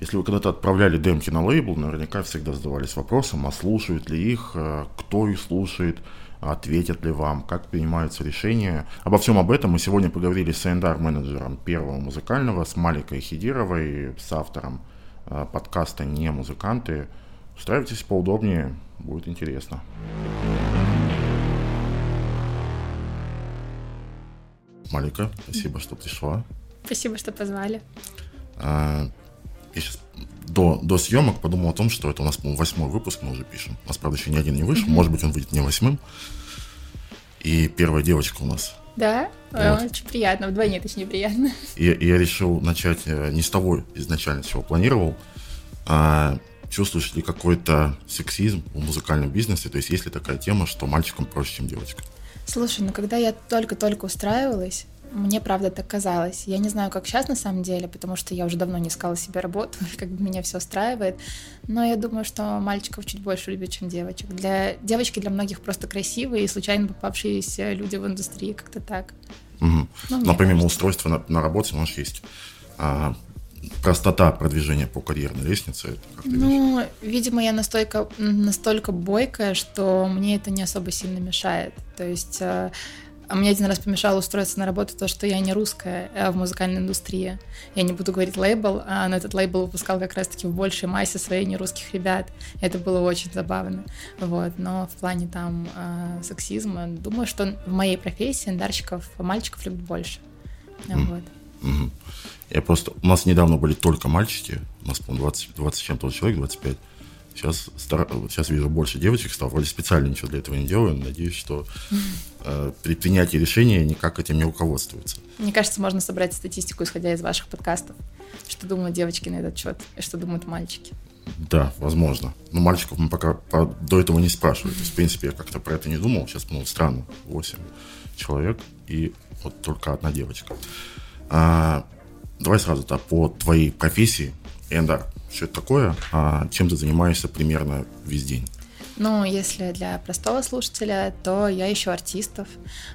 Если вы когда-то отправляли демки на лейбл, наверняка всегда задавались вопросом, а слушают ли их, э, кто их слушает, ответят ли вам, как принимаются решения. Обо всем об этом мы сегодня поговорили с A&R-менеджером первого музыкального, с Маликой Хидировой, с автором э, подкаста «Не музыканты». Устраивайтесь поудобнее, будет интересно. Малика, спасибо, что пришла. Спасибо, что позвали. А, я сейчас до, до съемок подумал о том, что это у нас, по-моему, восьмой выпуск мы уже пишем. У нас, правда, еще ни один не вышел. Mm-hmm. Может быть, он выйдет не восьмым. И первая девочка у нас. Да? Вот. Очень приятно, вдвойне точнее приятно. И, и я решил начать э, не с того изначально, чего планировал, а чувствуешь ли какой-то сексизм в музыкальном бизнесе? То есть есть ли такая тема, что мальчикам проще, чем девочкам? Слушай, ну когда я только-только устраивалась, мне правда так казалось. Я не знаю, как сейчас на самом деле, потому что я уже давно не искала себе работу, как бы меня все устраивает. Но я думаю, что мальчиков чуть больше любят, чем девочек. Для девочки для многих просто красивые и случайно попавшиеся люди в индустрии, как-то так. Угу. Ну, Но помимо устройства на, на работе, у нас есть а, простота продвижения по карьерной лестнице. ну, видишь? видимо, я настолько, настолько бойкая, что мне это не особо сильно мешает. То есть а мне один раз помешало устроиться на работу то, что я не русская а в музыкальной индустрии. Я не буду говорить лейбл, а на этот лейбл выпускал как раз-таки в большей массе своих нерусских ребят. Это было очень забавно. Вот. Но в плане там э, сексизма, думаю, что в моей профессии эндарщиков мальчиков любят больше. Mm. Вот. Mm-hmm. Я просто... У нас недавно были только мальчики. У нас, по-моему, 20, 20 чем-то человек, 25. Сейчас, стар... сейчас вижу больше девочек стал, вроде специально ничего для этого не делаю. Надеюсь, что э, при принятии решения никак этим не руководствуется. Мне кажется, можно собрать статистику, исходя из ваших подкастов. Что думают девочки на этот счет и что думают мальчики. Да, возможно. Но мальчиков мы пока по, до этого не спрашивали. То есть, в принципе, я как-то про это не думал. Сейчас, ну, странно, 8 человек и вот только одна девочка. А, давай сразу-то по твоей профессии, Эндар, что это такое, а чем ты занимаешься примерно весь день? Ну, если для простого слушателя, то я ищу артистов,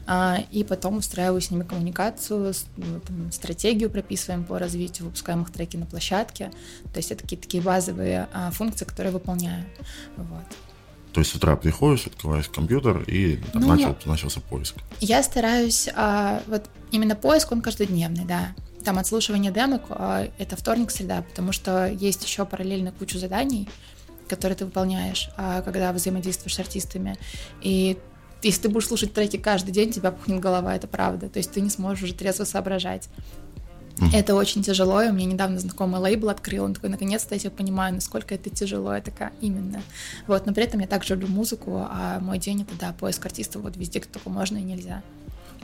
а, и потом устраиваю с ними коммуникацию, ну, там, стратегию прописываем по развитию, выпускаем их треки на площадке. То есть это какие-то такие базовые а, функции, которые выполняю. Вот. То есть с утра приходишь, открываешь компьютер и там, ну, начал, начался поиск. Я стараюсь, а, вот именно поиск, он каждодневный, да там отслушивание демок а, — это вторник, среда, потому что есть еще параллельно кучу заданий, которые ты выполняешь, а, когда взаимодействуешь с артистами. И если ты будешь слушать треки каждый день, тебя пухнет голова, это правда. То есть ты не сможешь уже трезво соображать. Mm-hmm. Это очень тяжело, и у меня недавно знакомый лейбл открыл, он такой, наконец-то я тебя понимаю, насколько это тяжело, я такая, именно. Вот, но при этом я также люблю музыку, а мой день это, да, поиск артистов вот везде, где только можно и нельзя.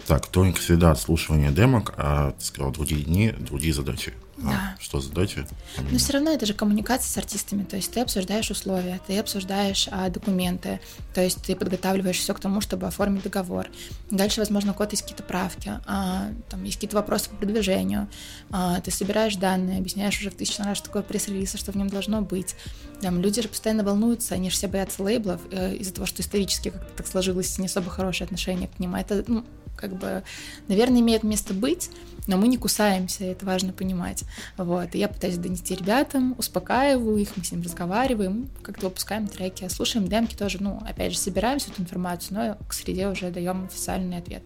Так, тоненькая среда отслушивания демок, а ты сказал, другие дни, другие задачи. А, да. А, что задачи? Но все равно это же коммуникация с артистами, то есть ты обсуждаешь условия, ты обсуждаешь а, документы, то есть ты подготавливаешь все к тому, чтобы оформить договор. Дальше, возможно, код есть какие-то правки, а, там есть какие-то вопросы по продвижению, а, ты собираешь данные, объясняешь уже в тысячу раз, что такое пресс-релиз, что в нем должно быть. Там люди же постоянно волнуются, они же все боятся лейблов э, из-за того, что исторически как-то так сложилось не особо хорошее отношение к ним. А это, ну, как бы, наверное, имеет место быть, но мы не кусаемся, это важно понимать. Вот. И я пытаюсь донести ребятам, успокаиваю их, мы с ним разговариваем, как-то выпускаем треки, слушаем демки тоже, ну, опять же, собираем всю эту информацию, но к среде уже даем официальный ответ.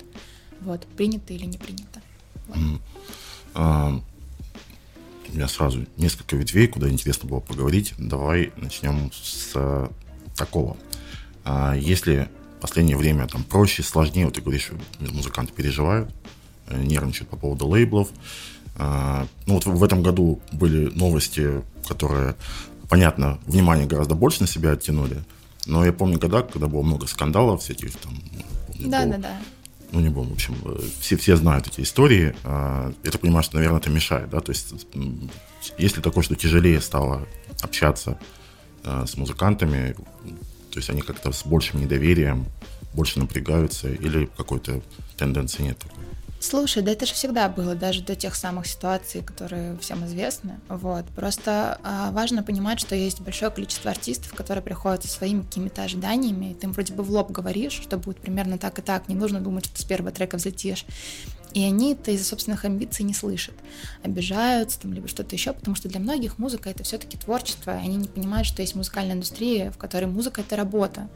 Вот, принято или не принято. Вот. А, у меня сразу несколько ветвей, куда интересно было поговорить. Давай начнем с а, такого. А, если последнее время там проще, сложнее. Вот ты говоришь, музыканты переживают, э, нервничают по поводу лейблов. А, ну вот в этом году были новости, которые, понятно, внимание гораздо больше на себя оттянули. Но я помню года, когда было много скандалов всяких там. Да, да, да. Ну, не помню, в общем, э, все, все знают эти истории. А, я так понимаю, что, наверное, это мешает, да? То есть, если такое, что тяжелее стало общаться э, с музыкантами, то есть они как-то с большим недоверием, больше напрягаются или какой-то тенденции нет такой? Слушай, да это же всегда было, даже до тех самых ситуаций, которые всем известны. Вот. Просто а, важно понимать, что есть большое количество артистов, которые приходят со своими какими-то ожиданиями, и ты им вроде бы в лоб говоришь, что будет примерно так и так, не нужно думать, что с первого трека взлетишь. И они это из-за собственных амбиций не слышат, обижаются там, либо что-то еще, потому что для многих музыка это все-таки творчество, и они не понимают, что есть музыкальная индустрия, в которой музыка это работа,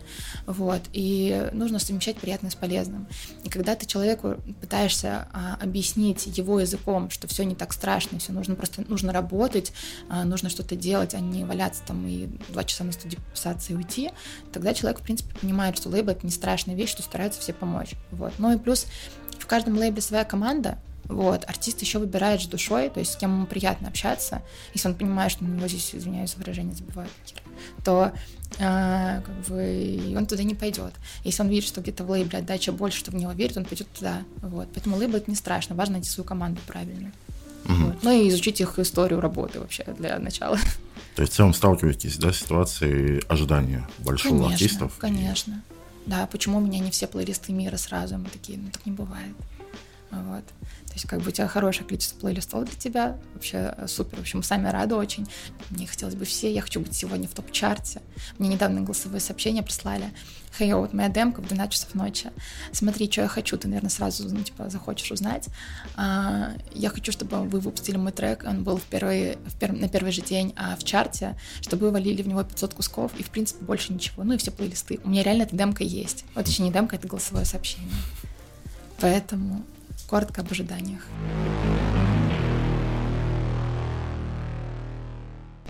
вот, и нужно совмещать приятное с полезным. И когда ты человеку пытаешься а, объяснить его языком, что все не так страшно, все нужно просто нужно работать, а, нужно что-то делать, а не валяться там и два часа на студии писаться и уйти, тогда человек, в принципе, понимает, что лейбл — это не страшная вещь, что стараются все помочь. Вот. Ну и плюс в каждом лейбле своя команда, вот, артист еще выбирает с душой, то есть с кем ему приятно общаться. Если он понимает, что на него здесь, извиняюсь за выражение, забывают, то а, как бы он туда не пойдет. Если он видит, что где-то в лейбле отдача больше, что в него верит, он пойдет туда. Вот. Поэтому лейбл это не страшно, важно найти свою команду правильно. Угу. Вот. Ну и изучить их историю работы вообще для начала. То есть в целом сталкиваетесь да, с ситуацией ожидания большого конечно, артистов? Конечно, Да, почему у меня не все плейлисты мира сразу? Мы такие, ну так не бывает. Вот. Есть как бы у тебя хорошее количество плейлистов для тебя, вообще э, супер, в общем, сами рады очень. Мне хотелось бы все, я хочу быть сегодня в топ-чарте. Мне недавно голосовые сообщения прислали. Хей, вот моя демка в 12 часов ночи. Смотри, что я хочу, ты, наверное, сразу, ну, типа, захочешь узнать. А, я хочу, чтобы вы выпустили мой трек, он был в первый, в пер, на первый же день а, в чарте, чтобы вы валили в него 500 кусков, и, в принципе, больше ничего. Ну и все плейлисты. У меня реально эта демка есть. Вот, точнее, не демка, это голосовое сообщение. Поэтому коротко об ожиданиях.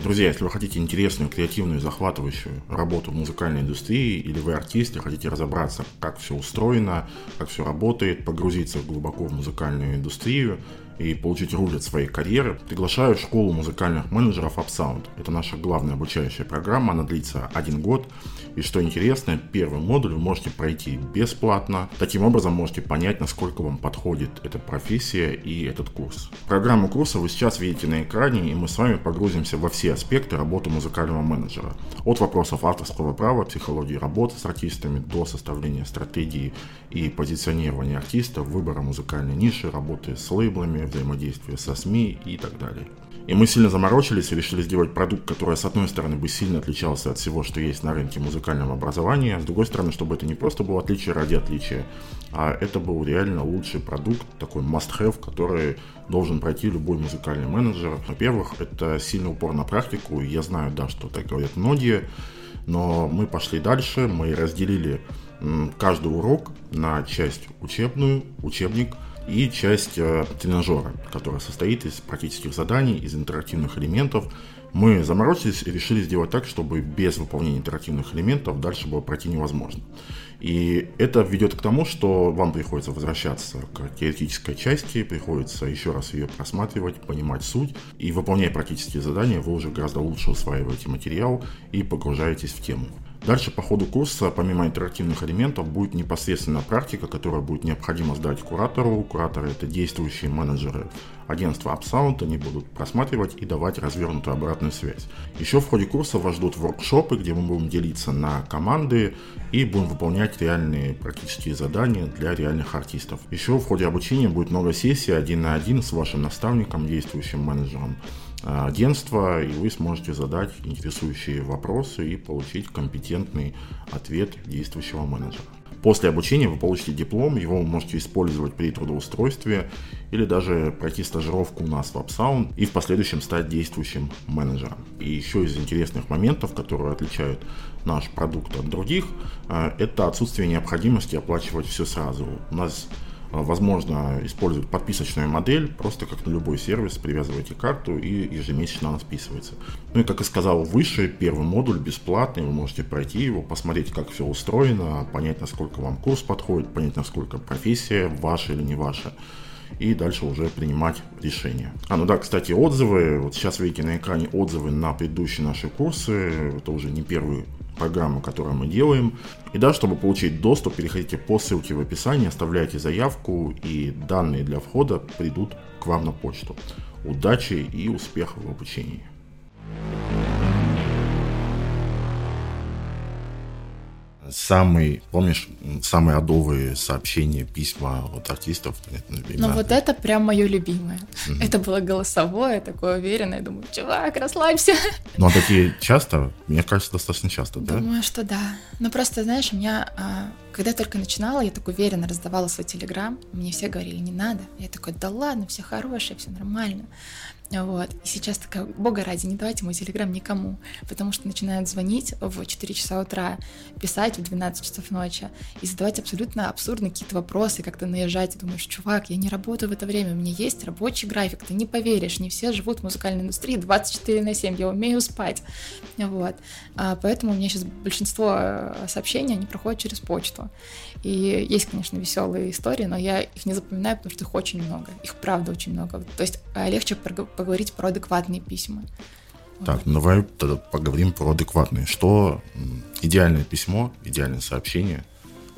Друзья, если вы хотите интересную, креативную, захватывающую работу в музыкальной индустрии, или вы артист и хотите разобраться, как все устроено, как все работает, погрузиться глубоко в музыкальную индустрию, и получить руль своей карьеры, приглашаю в школу музыкальных менеджеров UpSound. Это наша главная обучающая программа, она длится один год. И что интересно, первый модуль вы можете пройти бесплатно. Таким образом можете понять, насколько вам подходит эта профессия и этот курс. Программу курса вы сейчас видите на экране, и мы с вами погрузимся во все аспекты работы музыкального менеджера. От вопросов авторского права, психологии работы с артистами до составления стратегии и позиционирования артиста, выбора музыкальной ниши, работы с лейблами, взаимодействия со СМИ и так далее. И мы сильно заморочились и решили сделать продукт, который, с одной стороны, бы сильно отличался от всего, что есть на рынке музыкального образования, а с другой стороны, чтобы это не просто было отличие ради отличия, а это был реально лучший продукт, такой must-have, который должен пройти любой музыкальный менеджер. Во-первых, это сильный упор на практику, я знаю, да, что так говорят многие, но мы пошли дальше, мы разделили каждый урок на часть учебную, учебник – и часть э, тренажера, которая состоит из практических заданий, из интерактивных элементов. Мы заморочились и решили сделать так, чтобы без выполнения интерактивных элементов дальше было пройти невозможно. И это ведет к тому, что вам приходится возвращаться к теоретической части, приходится еще раз ее просматривать, понимать суть. И выполняя практические задания, вы уже гораздо лучше усваиваете материал и погружаетесь в тему. Дальше по ходу курса, помимо интерактивных элементов, будет непосредственно практика, которая будет необходимо сдать куратору. Кураторы – это действующие менеджеры агентства Upsound, они будут просматривать и давать развернутую обратную связь. Еще в ходе курса вас ждут воркшопы, где мы будем делиться на команды и будем выполнять реальные практические задания для реальных артистов. Еще в ходе обучения будет много сессий один на один с вашим наставником, действующим менеджером. Э, агентства, и вы сможете задать интересующие вопросы и получить компетентный ответ действующего менеджера. После обучения вы получите диплом, его вы можете использовать при трудоустройстве или даже пройти стажировку у нас в AppSound и в последующем стать действующим менеджером. И еще из интересных моментов, которые отличают наш продукт от других, э, это отсутствие необходимости оплачивать все сразу. У нас возможно использовать подписочную модель, просто как на любой сервис, привязываете карту и ежемесячно она списывается. Ну и как я сказал выше, первый модуль бесплатный, вы можете пройти его, посмотреть, как все устроено, понять, насколько вам курс подходит, понять, насколько профессия ваша или не ваша и дальше уже принимать решения. А, ну да, кстати, отзывы. Вот сейчас видите на экране отзывы на предыдущие наши курсы. Это уже не первый программу, которую мы делаем. И да, чтобы получить доступ, переходите по ссылке в описании, оставляйте заявку, и данные для входа придут к вам на почту. Удачи и успехов в обучении! Самый, помнишь, самые адовые сообщения, письма от артистов? Ну вот это прям мое любимое. Угу. Это было голосовое, такое уверенное. Думаю, чувак, расслабься. Ну а такие часто? Мне кажется, достаточно часто, да? Думаю, что да. Ну просто, знаешь, у меня а, когда я только начинала, я так уверенно раздавала свой телеграм, мне все говорили, не надо. Я такой, да ладно, все хорошие, все нормально. Вот. И сейчас такая, бога ради, не давайте мой телеграм никому, потому что начинают звонить в 4 часа утра, писать в 12 часов ночи и задавать абсолютно абсурдные какие-то вопросы, как-то наезжать, и думаешь, чувак, я не работаю в это время, у меня есть рабочий график, ты не поверишь, не все живут в музыкальной индустрии 24 на 7, я умею спать. Вот. А поэтому у меня сейчас большинство э, сообщений, они проходят через почту. И есть, конечно, веселые истории, но я их не запоминаю, потому что их очень много. Их правда очень много. То есть а, легче поговорить про адекватные письма. Так, вот. давай тогда поговорим про адекватные. Что идеальное письмо, идеальное сообщение –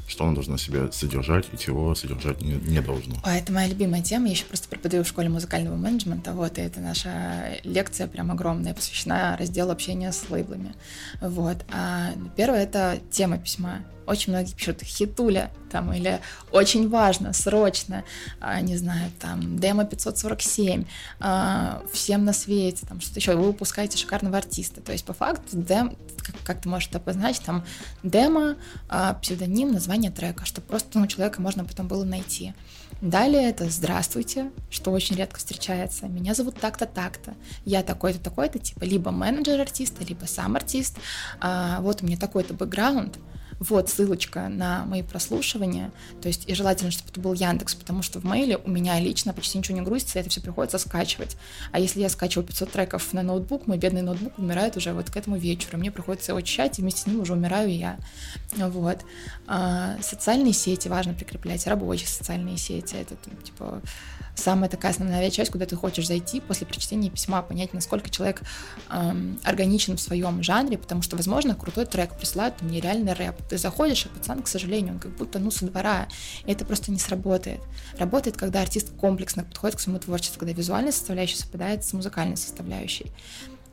что оно должно себя содержать и чего содержать не, не должно. А это моя любимая тема. Я еще просто преподаю в школе музыкального менеджмента. Вот, и это наша лекция прям огромная, посвящена разделу общения с лейблами. Вот. А первое — это тема письма. Очень многие пишут хитуля там или очень важно, срочно, а, не знаю, там демо 547, а, всем на свете, там что-то еще, вы выпускаете шикарного артиста. То есть по факту дем, как, как ты можешь это обозначить, там демо, а, псевдоним, название трека, чтобы просто ну, человека можно потом было найти. Далее это «Здравствуйте», что очень редко встречается. Меня зовут так-то, так-то. Я такой-то, такой-то, типа либо менеджер артиста, либо сам артист. А, вот у меня такой-то бэкграунд вот ссылочка на мои прослушивания, то есть и желательно, чтобы это был Яндекс, потому что в мейле у меня лично почти ничего не грузится, это все приходится скачивать. А если я скачиваю 500 треков на ноутбук, мой бедный ноутбук умирает уже вот к этому вечеру, мне приходится его очищать, и вместе с ним уже умираю я. Вот. А, социальные сети важно прикреплять, рабочие социальные сети, это типа самая такая основная часть, куда ты хочешь зайти после прочтения письма, понять, насколько человек эм, органичен в своем жанре, потому что, возможно, крутой трек присылают мне реальный рэп. Ты заходишь, а пацан, к сожалению, он как будто, ну, со двора, и это просто не сработает. Работает, когда артист комплексно подходит к своему творчеству, когда визуальная составляющая совпадает с музыкальной составляющей.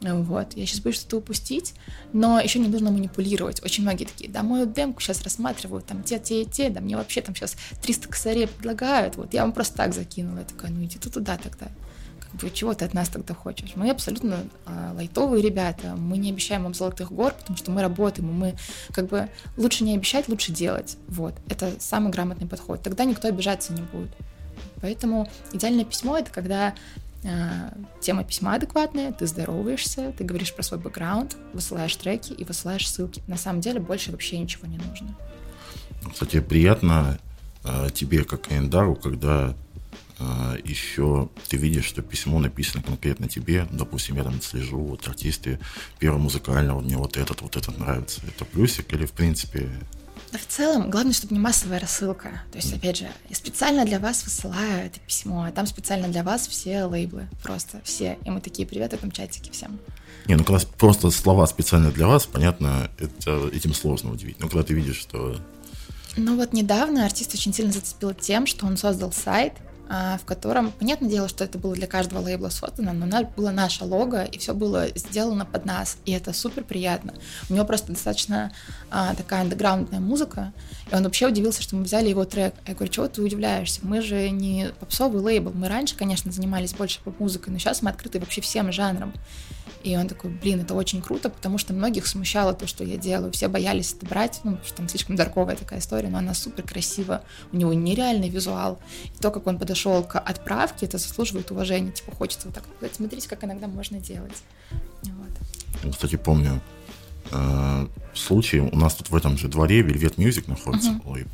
Вот. Я сейчас боюсь что-то упустить, но еще не нужно манипулировать. Очень многие такие, да, мою демку сейчас рассматривают, там те, те те, да мне вообще там сейчас 300 косарей предлагают, вот я вам просто так закинула. Я такая, ну иди туда тогда. Чего ты от нас тогда хочешь? Мы абсолютно а, лайтовые ребята, мы не обещаем вам золотых гор, потому что мы работаем, мы как бы лучше не обещать, лучше делать. Вот. Это самый грамотный подход. Тогда никто обижаться не будет. Поэтому идеальное письмо — это когда Э, тема письма адекватная, ты здороваешься, ты говоришь про свой бэкграунд, высылаешь треки и высылаешь ссылки. На самом деле больше вообще ничего не нужно. Кстати, приятно э, тебе, как Эндару, когда еще ты видишь, что письмо написано конкретно тебе. Допустим, я там слежу, вот артисты первого музыкального, мне вот этот, вот этот нравится. Это плюсик или, в принципе, да в целом, главное, чтобы не массовая рассылка. То есть, опять же, я специально для вас высылаю это письмо, а там специально для вас все лейблы, просто все. И мы такие, привет, в этом чатике всем. Не, ну когда просто слова специально для вас, понятно, это, этим сложно удивить. Но когда ты видишь, что... Ну вот недавно артист очень сильно зацепил тем, что он создал сайт, а, в котором, понятное дело, что это было для каждого лейбла создано, но было наше лого, и все было сделано под нас, и это супер приятно. У него просто достаточно а, такая андеграундная музыка, и он вообще удивился, что мы взяли его трек. Я говорю, чего ты удивляешься? Мы же не попсовый лейбл, мы раньше, конечно, занимались больше поп-музыкой, но сейчас мы открыты вообще всем жанрам. И он такой, блин, это очень круто, потому что многих смущало то, что я делаю. Все боялись это брать, ну, что там слишком дарковая такая история, но она супер красива. У него нереальный визуал. И то, как он подошел к отправке, это заслуживает уважения. Типа, хочется вот так сказать, смотрите, как иногда можно делать. Вот. Кстати, помню э, случай, у нас тут в этом же дворе Velvet Music находится, uh-huh. лейбл.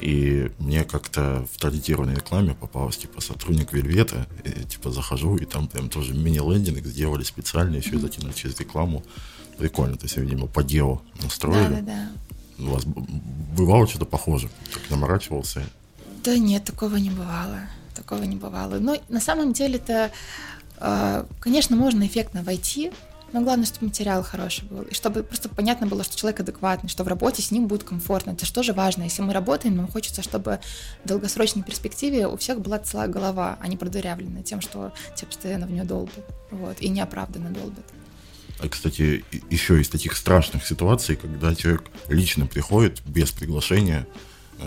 И мне как-то в таргетированной рекламе попалась, типа, сотрудник Вельвета, и, типа, захожу, и там прям тоже мини-лендинг сделали специально, еще и затянули через рекламу. Прикольно, то есть, видимо, по делу настроили. Да, да, да. У вас бывало что-то похоже? Так наморачивался? Да нет, такого не бывало. Такого не бывало. Но на самом деле-то, а, конечно, можно эффектно войти но главное, чтобы материал хороший был, и чтобы просто понятно было, что человек адекватный, что в работе с ним будет комфортно. Это что же важно? Если мы работаем, нам хочется, чтобы в долгосрочной перспективе у всех была целая голова, а не продырявленная тем, что тебя постоянно в нее долбят. Вот, и неоправданно долбят. А, кстати, еще из таких страшных ситуаций, когда человек лично приходит без приглашения,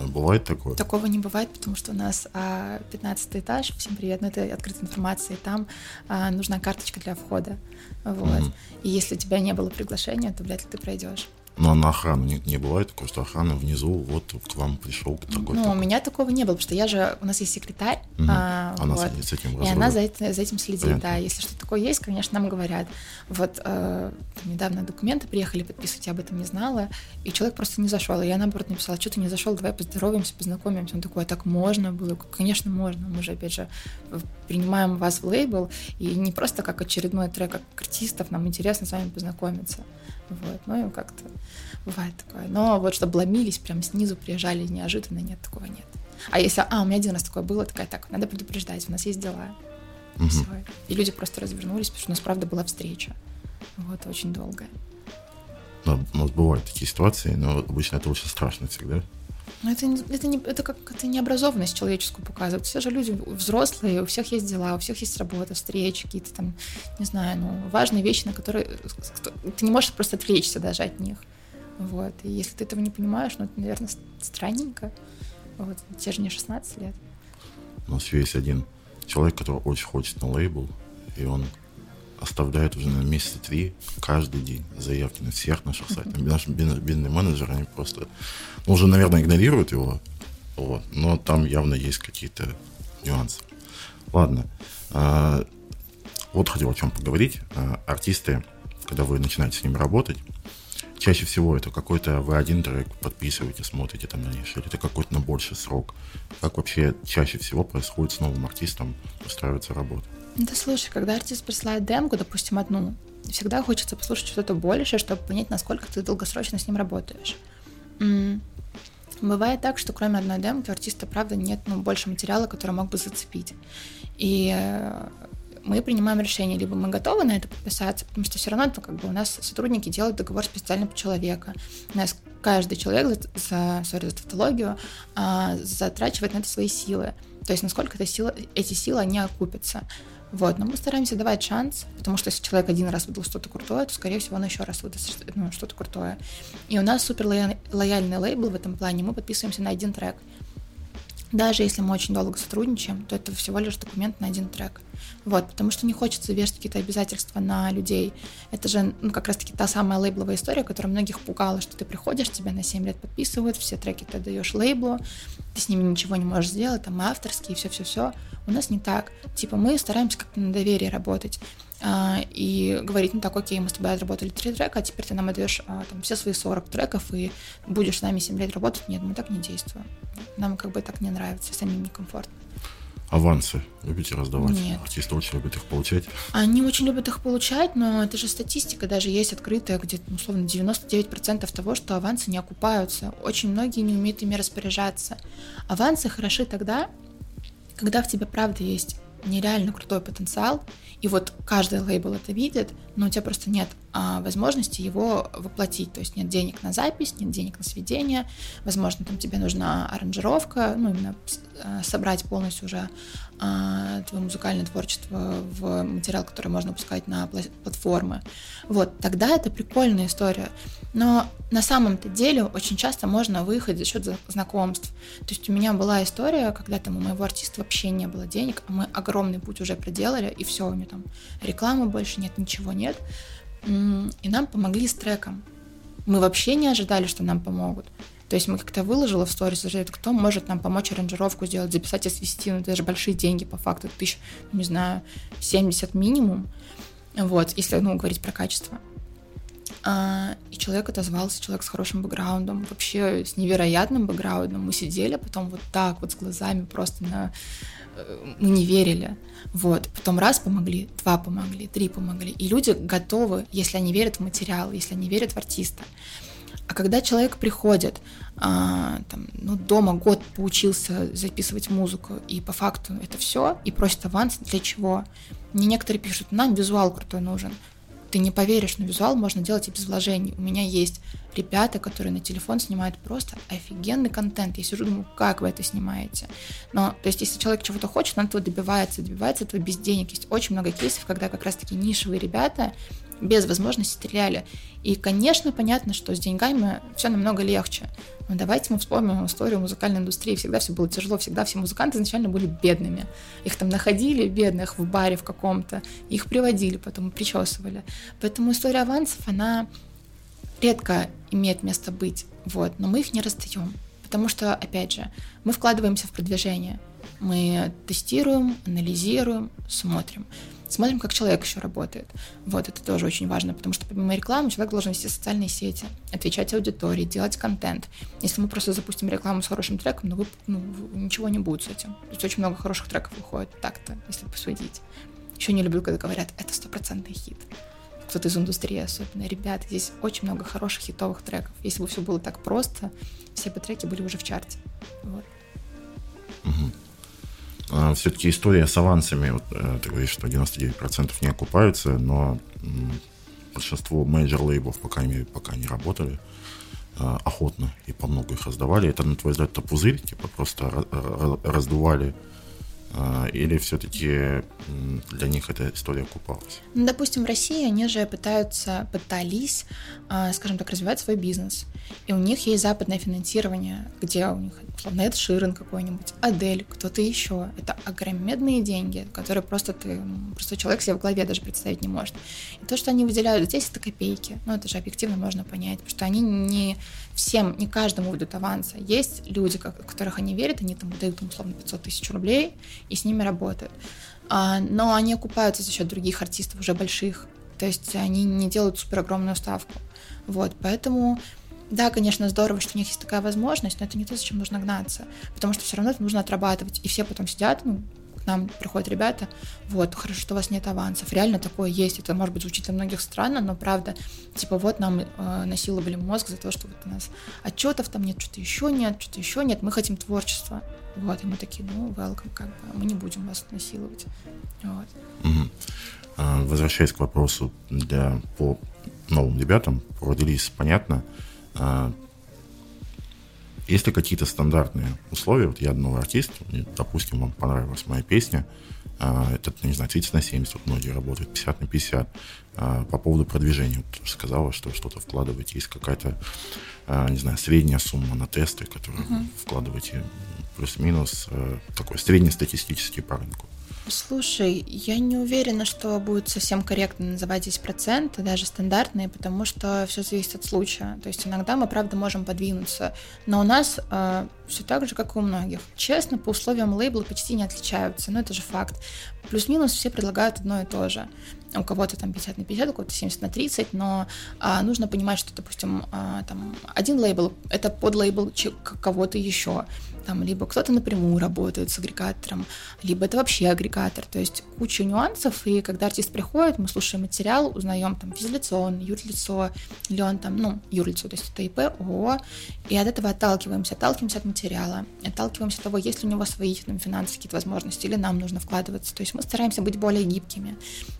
бывает такое? Такого не бывает, потому что у нас а, 15 этаж, всем привет, но это открытая информация, и там а, нужна карточка для входа. Вот. Mm-hmm. И если у тебя не было приглашения, то вряд ли ты пройдешь. Ну, а на охрану не, не бывает такого, что охрана внизу, вот к вам пришел такой. Ну, такой. у меня такого не было, потому что я же, у нас есть секретарь, Мгм. а, Она вот, с этим и она за, это- за этим следит, Понятно. да. Если что такое есть, конечно, нам говорят. Вот э, недавно документы приехали подписывать, я об этом не знала, и человек просто не зашел. И я, наоборот, написала, что ты не зашел, давай поздороваемся, познакомимся. Он такой, а так можно было? Конечно, можно. Мы же, опять же, принимаем вас в лейбл, и не просто как очередной трек как артистов, нам интересно с вами познакомиться. Вот, ну и как-то бывает такое. Но вот чтобы ломились, прям снизу приезжали неожиданно, нет, такого нет. А если, а, у меня один раз такое было, такая, так, надо предупреждать, у нас есть дела. Мгм. Всё. И люди просто развернулись, потому что у нас, правда, была встреча. Вот, очень долгая. Да, у нас бывают такие ситуации, но обычно это очень страшно всегда. Но это, это, не, это как это необразованность человеческую показывает. Все же люди взрослые, у всех есть дела, у всех есть работа, встречи, какие-то там, не знаю, ну, важные вещи, на которые ты не можешь просто отвлечься даже от них. Вот. И если ты этого не понимаешь, ну, это, наверное, странненько. Вот. Тебе же не 16 лет. У нас есть один человек, который очень хочет на лейбл, и он оставляет уже на месяца три каждый день заявки на всех наших сайтах. Наши бин- бинные менеджеры, они просто, ну, уже, наверное, игнорируют его, вот, но там явно есть какие-то нюансы. Ладно. а, вот хотел о чем поговорить. А, артисты, когда вы начинаете с ними работать, чаще всего это какой-то вы один трек подписываете, смотрите там дальше, или это какой-то на больший срок. Как вообще чаще всего происходит с новым артистом устраивается работа? Ну, Да слушай, когда артист присылает демку, допустим, одну, всегда хочется послушать что-то большее, чтобы понять, насколько ты долгосрочно с ним работаешь. Бывает так, что кроме одной демки у артиста, правда, нет ну, больше материала, который мог бы зацепить. И э, мы принимаем решение, либо мы готовы на это подписаться, потому что все равно это как бы у нас сотрудники делают договор специально по человека. У нас каждый человек за, sorry, за тавтологию а, затрачивает на это свои силы. То есть насколько эта сила, эти силы, они окупятся. Вот, но мы стараемся давать шанс, потому что если человек один раз выдал что-то крутое, то, скорее всего, он еще раз выдаст ну, что-то крутое. И у нас супер лоя- лояльный лейбл в этом плане, мы подписываемся на один трек. Даже если мы очень долго сотрудничаем, то это всего лишь документ на один трек. Вот, потому что не хочется вешать какие-то обязательства на людей. Это же ну, как раз-таки та самая лейбловая история, которая многих пугала, что ты приходишь, тебя на 7 лет подписывают, все треки ты даешь лейблу, ты с ними ничего не можешь сделать, там авторские, все-все-все. У нас не так. Типа мы стараемся как-то на доверие работать а, и говорить, ну так, окей, мы с тобой отработали три трека, а теперь ты нам отдаешь а, там, все свои 40 треков и будешь с нами 7 лет работать. Нет, мы так не действуем. Нам как бы так не нравится, самим некомфортно. Авансы любите раздавать? Нет. Артисты очень любят их получать. Они очень любят их получать, но это же статистика даже есть открытая, где, условно, 99% того, что авансы не окупаются. Очень многие не умеют ими распоряжаться. Авансы хороши тогда, когда в тебе правда есть нереально крутой потенциал, и вот каждый лейбл это видит, но у тебя просто нет а, возможности его воплотить, то есть нет денег на запись, нет денег на сведение, возможно, там тебе нужна аранжировка, ну, именно собрать полностью уже а, твое музыкальное творчество в материал, который можно пускать на пла- платформы. Вот, тогда это прикольная история. Но на самом-то деле очень часто можно выехать за счет знакомств. То есть у меня была история, когда там у моего артиста вообще не было денег, а мы огромный путь уже проделали, и все, у него там рекламы больше нет, ничего нет. И нам помогли с треком. Мы вообще не ожидали, что нам помогут. То есть мы как-то выложила в сторис, кто может нам помочь аранжировку сделать, записать и свести, ну это же большие деньги по факту, тысяч, не знаю, 70 минимум, вот, если, ну, говорить про качество. А, и человек отозвался, человек с хорошим бэкграундом, вообще с невероятным бэкграундом. Мы сидели потом вот так вот с глазами просто на... э, Мы не верили. Вот. Потом раз помогли, два помогли, три помогли. И люди готовы, если они верят в материал, если они верят в артиста. А когда человек приходит, а, там, ну, дома год поучился записывать музыку, и по факту это все, и просит аванс, для чего? Мне некоторые пишут, нам визуал крутой нужен. Ты не поверишь, но визуал можно делать и без вложений. У меня есть ребята, которые на телефон снимают просто офигенный контент. Я сижу, думаю, как вы это снимаете? Но, то есть, если человек чего-то хочет, он этого добивается, добивается этого без денег. Есть очень много кейсов, когда как раз-таки нишевые ребята без возможности стреляли. И, конечно, понятно, что с деньгами все намного легче. Но давайте мы вспомним историю музыкальной индустрии. Всегда все было тяжело, всегда все музыканты изначально были бедными. Их там находили бедных в баре в каком-то, их приводили, потом причесывали. Поэтому история авансов, она редко имеет место быть, вот, но мы их не расстаем, потому что, опять же, мы вкладываемся в продвижение, мы тестируем, анализируем, смотрим. Смотрим, как человек еще работает. Вот, это тоже очень важно, потому что помимо рекламы человек должен вести социальные сети, отвечать аудитории, делать контент. Если мы просто запустим рекламу с хорошим треком, ну, вы, ну ничего не будет с этим. То есть очень много хороших треков выходит так-то, если посудить. Еще не люблю, когда говорят, это стопроцентный хит. Кто-то из индустрии особенно. Ребят, здесь очень много хороших хитовых треков. Если бы все было так просто, все бы треки были уже в чарте. Вот. Угу. А, все-таки история с авансами, вот, э, ты говоришь, что 99% не окупаются, но большинство major-лейблов, по крайней мере, пока не работали а, охотно и по много их раздавали. Это, на твой взгляд, это пузырь, типа просто раздували или все-таки для них эта история окупалась? Ну, допустим, в России они же пытаются, пытались, а, скажем так, развивать свой бизнес. И у них есть западное финансирование, где у них, условно, Эд Ширен какой-нибудь, Адель, кто-то еще. Это огромные деньги, которые просто ты, просто человек себе в голове даже представить не может. И то, что они выделяют здесь, это копейки. Ну, это же объективно можно понять, потому что они не всем, не каждому выдают аванса. Есть люди, в которых они верят, они там дают, условно, 500 тысяч рублей и с ними работают. А, но они окупаются за счет других артистов уже больших. То есть они не делают супер огромную ставку. Вот, поэтому да, конечно, здорово, что у них есть такая возможность, но это не то, зачем нужно гнаться. Потому что все равно это нужно отрабатывать. И все потом сидят, ну, нам приходят ребята, вот, хорошо, что у вас нет авансов. Реально такое есть. Это, может быть, звучит для многих странно, но правда, типа, вот нам э, насиловали мозг за то, что вот у нас отчетов там нет, что-то еще нет, что-то еще нет, мы хотим творчества. Вот, и мы такие, ну, welcome, как бы, мы не будем вас насиловать. Вот. Угу. А, возвращаясь к вопросу для, по новым ребятам, про релиз, понятно, а, есть ли какие-то стандартные условия? Вот я новый артист, допустим, вам понравилась моя песня, а, это, не знаю, 30 на 70, вот многие работают, 50 на 50. А, по поводу продвижения, вот сказала, что что-то вкладываете, есть какая-то, а, не знаю, средняя сумма на тесты, которую uh-huh. вкладываете плюс-минус, такой среднестатистический по рынку. Слушай, я не уверена, что будет совсем корректно называть здесь проценты, даже стандартные, потому что все зависит от случая. То есть иногда мы, правда, можем подвинуться, но у нас э, все так же, как и у многих. Честно, по условиям лейбла почти не отличаются, но это же факт. Плюс-минус все предлагают одно и то же. У кого-то там 50 на 50, у кого-то 70 на 30, но а, нужно понимать, что, допустим, а, там один лейбл — это под лейбл кого-то еще там либо кто-то напрямую работает с агрегатором, либо это вообще агрегатор. То есть куча нюансов, и когда артист приходит, мы слушаем материал, узнаем там физлицо, он юрлицо, или он там, ну, юрлицо, то есть это ИП, ООО, и от этого отталкиваемся, отталкиваемся от материала, отталкиваемся от того, есть ли у него свои там, финансовые какие-то возможности, или нам нужно вкладываться. То есть мы стараемся быть более гибкими.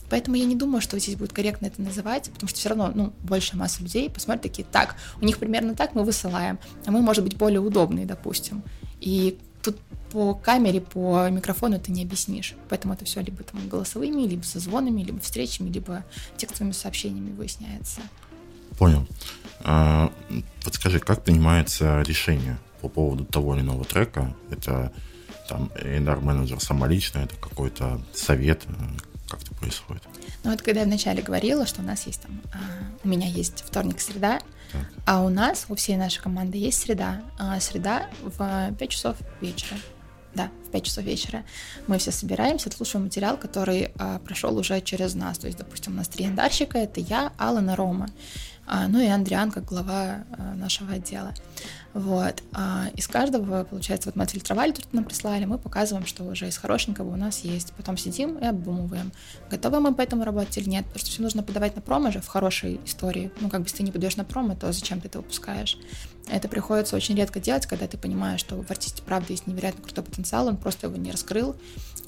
Поэтому я не думаю, что здесь будет корректно это называть, потому что все равно, ну, большая масса людей посмотрят такие, так, у них примерно так мы высылаем, а мы, может быть, более удобные, допустим. И тут по камере, по микрофону ты не объяснишь. Поэтому это все либо там голосовыми, либо созвонами, либо встречами, либо текстовыми сообщениями выясняется. Понял. А, подскажи, как принимается решение по поводу того или иного трека? Это там A&R менеджер самолично, это какой-то совет, как это происходит? Ну вот когда я вначале говорила, что у нас есть там, а, у меня есть вторник, среда, а у нас, у всей нашей команды есть среда. А, среда в 5 часов вечера. Да, в 5 часов вечера. Мы все собираемся, слушаем материал, который а, прошел уже через нас. То есть, допустим, у нас три яндарщика, это я, Алана, Рома. А, ну и Андриан как глава а, нашего отдела. Вот. А из каждого, получается, вот мы отфильтровали, тут нам прислали, мы показываем, что уже из хорошенького у нас есть. Потом сидим и обдумываем, готовы мы по этому работать или нет, потому что все нужно подавать на промо же в хорошей истории. Ну, как бы, если ты не подаешь на промо, то зачем ты это выпускаешь? Это приходится очень редко делать, когда ты понимаешь, что в артисте, правда, есть невероятно крутой потенциал, он просто его не раскрыл.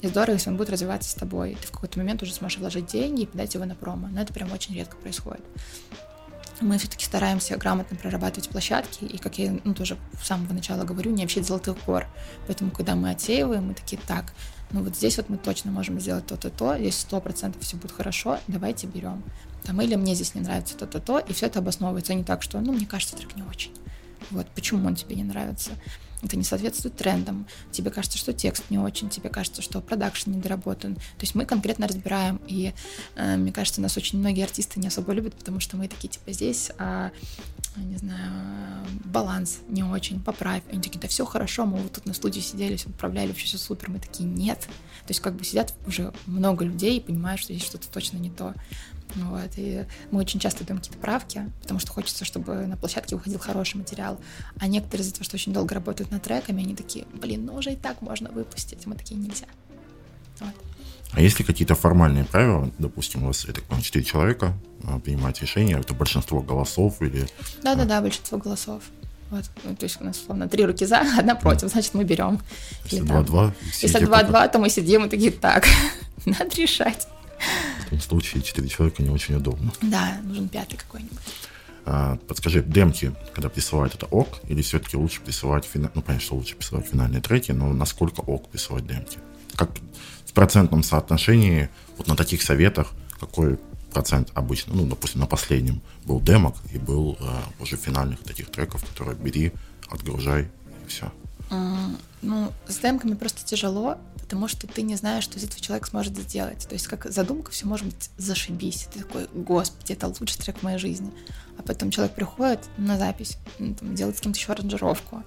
И здорово, если он будет развиваться с тобой. Ты в какой-то момент уже сможешь вложить деньги и подать его на промо. Но это прям очень редко происходит мы все-таки стараемся грамотно прорабатывать площадки, и, как я ну, тоже с самого начала говорю, не вообще золотых гор. Поэтому, когда мы отсеиваем, мы такие, так, ну вот здесь вот мы точно можем сделать то-то, то, здесь сто процентов все будет хорошо, давайте берем. Там, или мне здесь не нравится то-то, то, и все это обосновывается не так, что, ну, мне кажется, трек не очень. Вот, почему он тебе не нравится? Это не соответствует трендам, тебе кажется, что текст не очень, тебе кажется, что продакшн недоработан. То есть мы конкретно разбираем, и э, мне кажется, нас очень многие артисты не особо любят, потому что мы такие, типа, здесь, а, не знаю, баланс не очень, поправь. Они такие, да все хорошо, мы вот тут на студии сидели, все отправляли, вообще все супер. Мы такие, нет. То есть как бы сидят уже много людей и понимают, что здесь что-то точно не то. Вот, и мы очень часто даем какие-то правки, потому что хочется, чтобы на площадке выходил хороший материал. А некоторые из-за того, что очень долго работают над треками, они такие, блин, ну уже и так можно выпустить. Мы такие, нельзя. Вот. А есть ли какие-то формальные правила? Допустим, у вас, я так понимаю, 4 человека а, принимать решение, это большинство голосов или... Да-да-да, большинство голосов. Вот, ну, то есть у нас, условно, три руки за, одна против, значит, мы берем. Если два-два, Если два-два, то мы сидим и такие, так, надо решать. В том случае четыре человека не очень удобно. Да, нужен пятый какой-нибудь. А, подскажи, демки, когда присылают, это ок? Или все-таки лучше присылать, фина... ну, понятно, что лучше присылать финальные треки, но насколько ок присылать демки? Как в процентном соотношении, вот на таких советах, какой процент обычно, ну, допустим, на последнем был демок и был а, уже финальных таких треков, которые бери, отгружай и все. Mm, ну, с демками просто тяжело, потому что ты не знаешь, что из этого человек сможет сделать. То есть как задумка, все может быть зашибись. Ты такой, господи, это лучший трек в моей жизни. А потом человек приходит на запись, ну, там, делает с кем-то еще аранжировку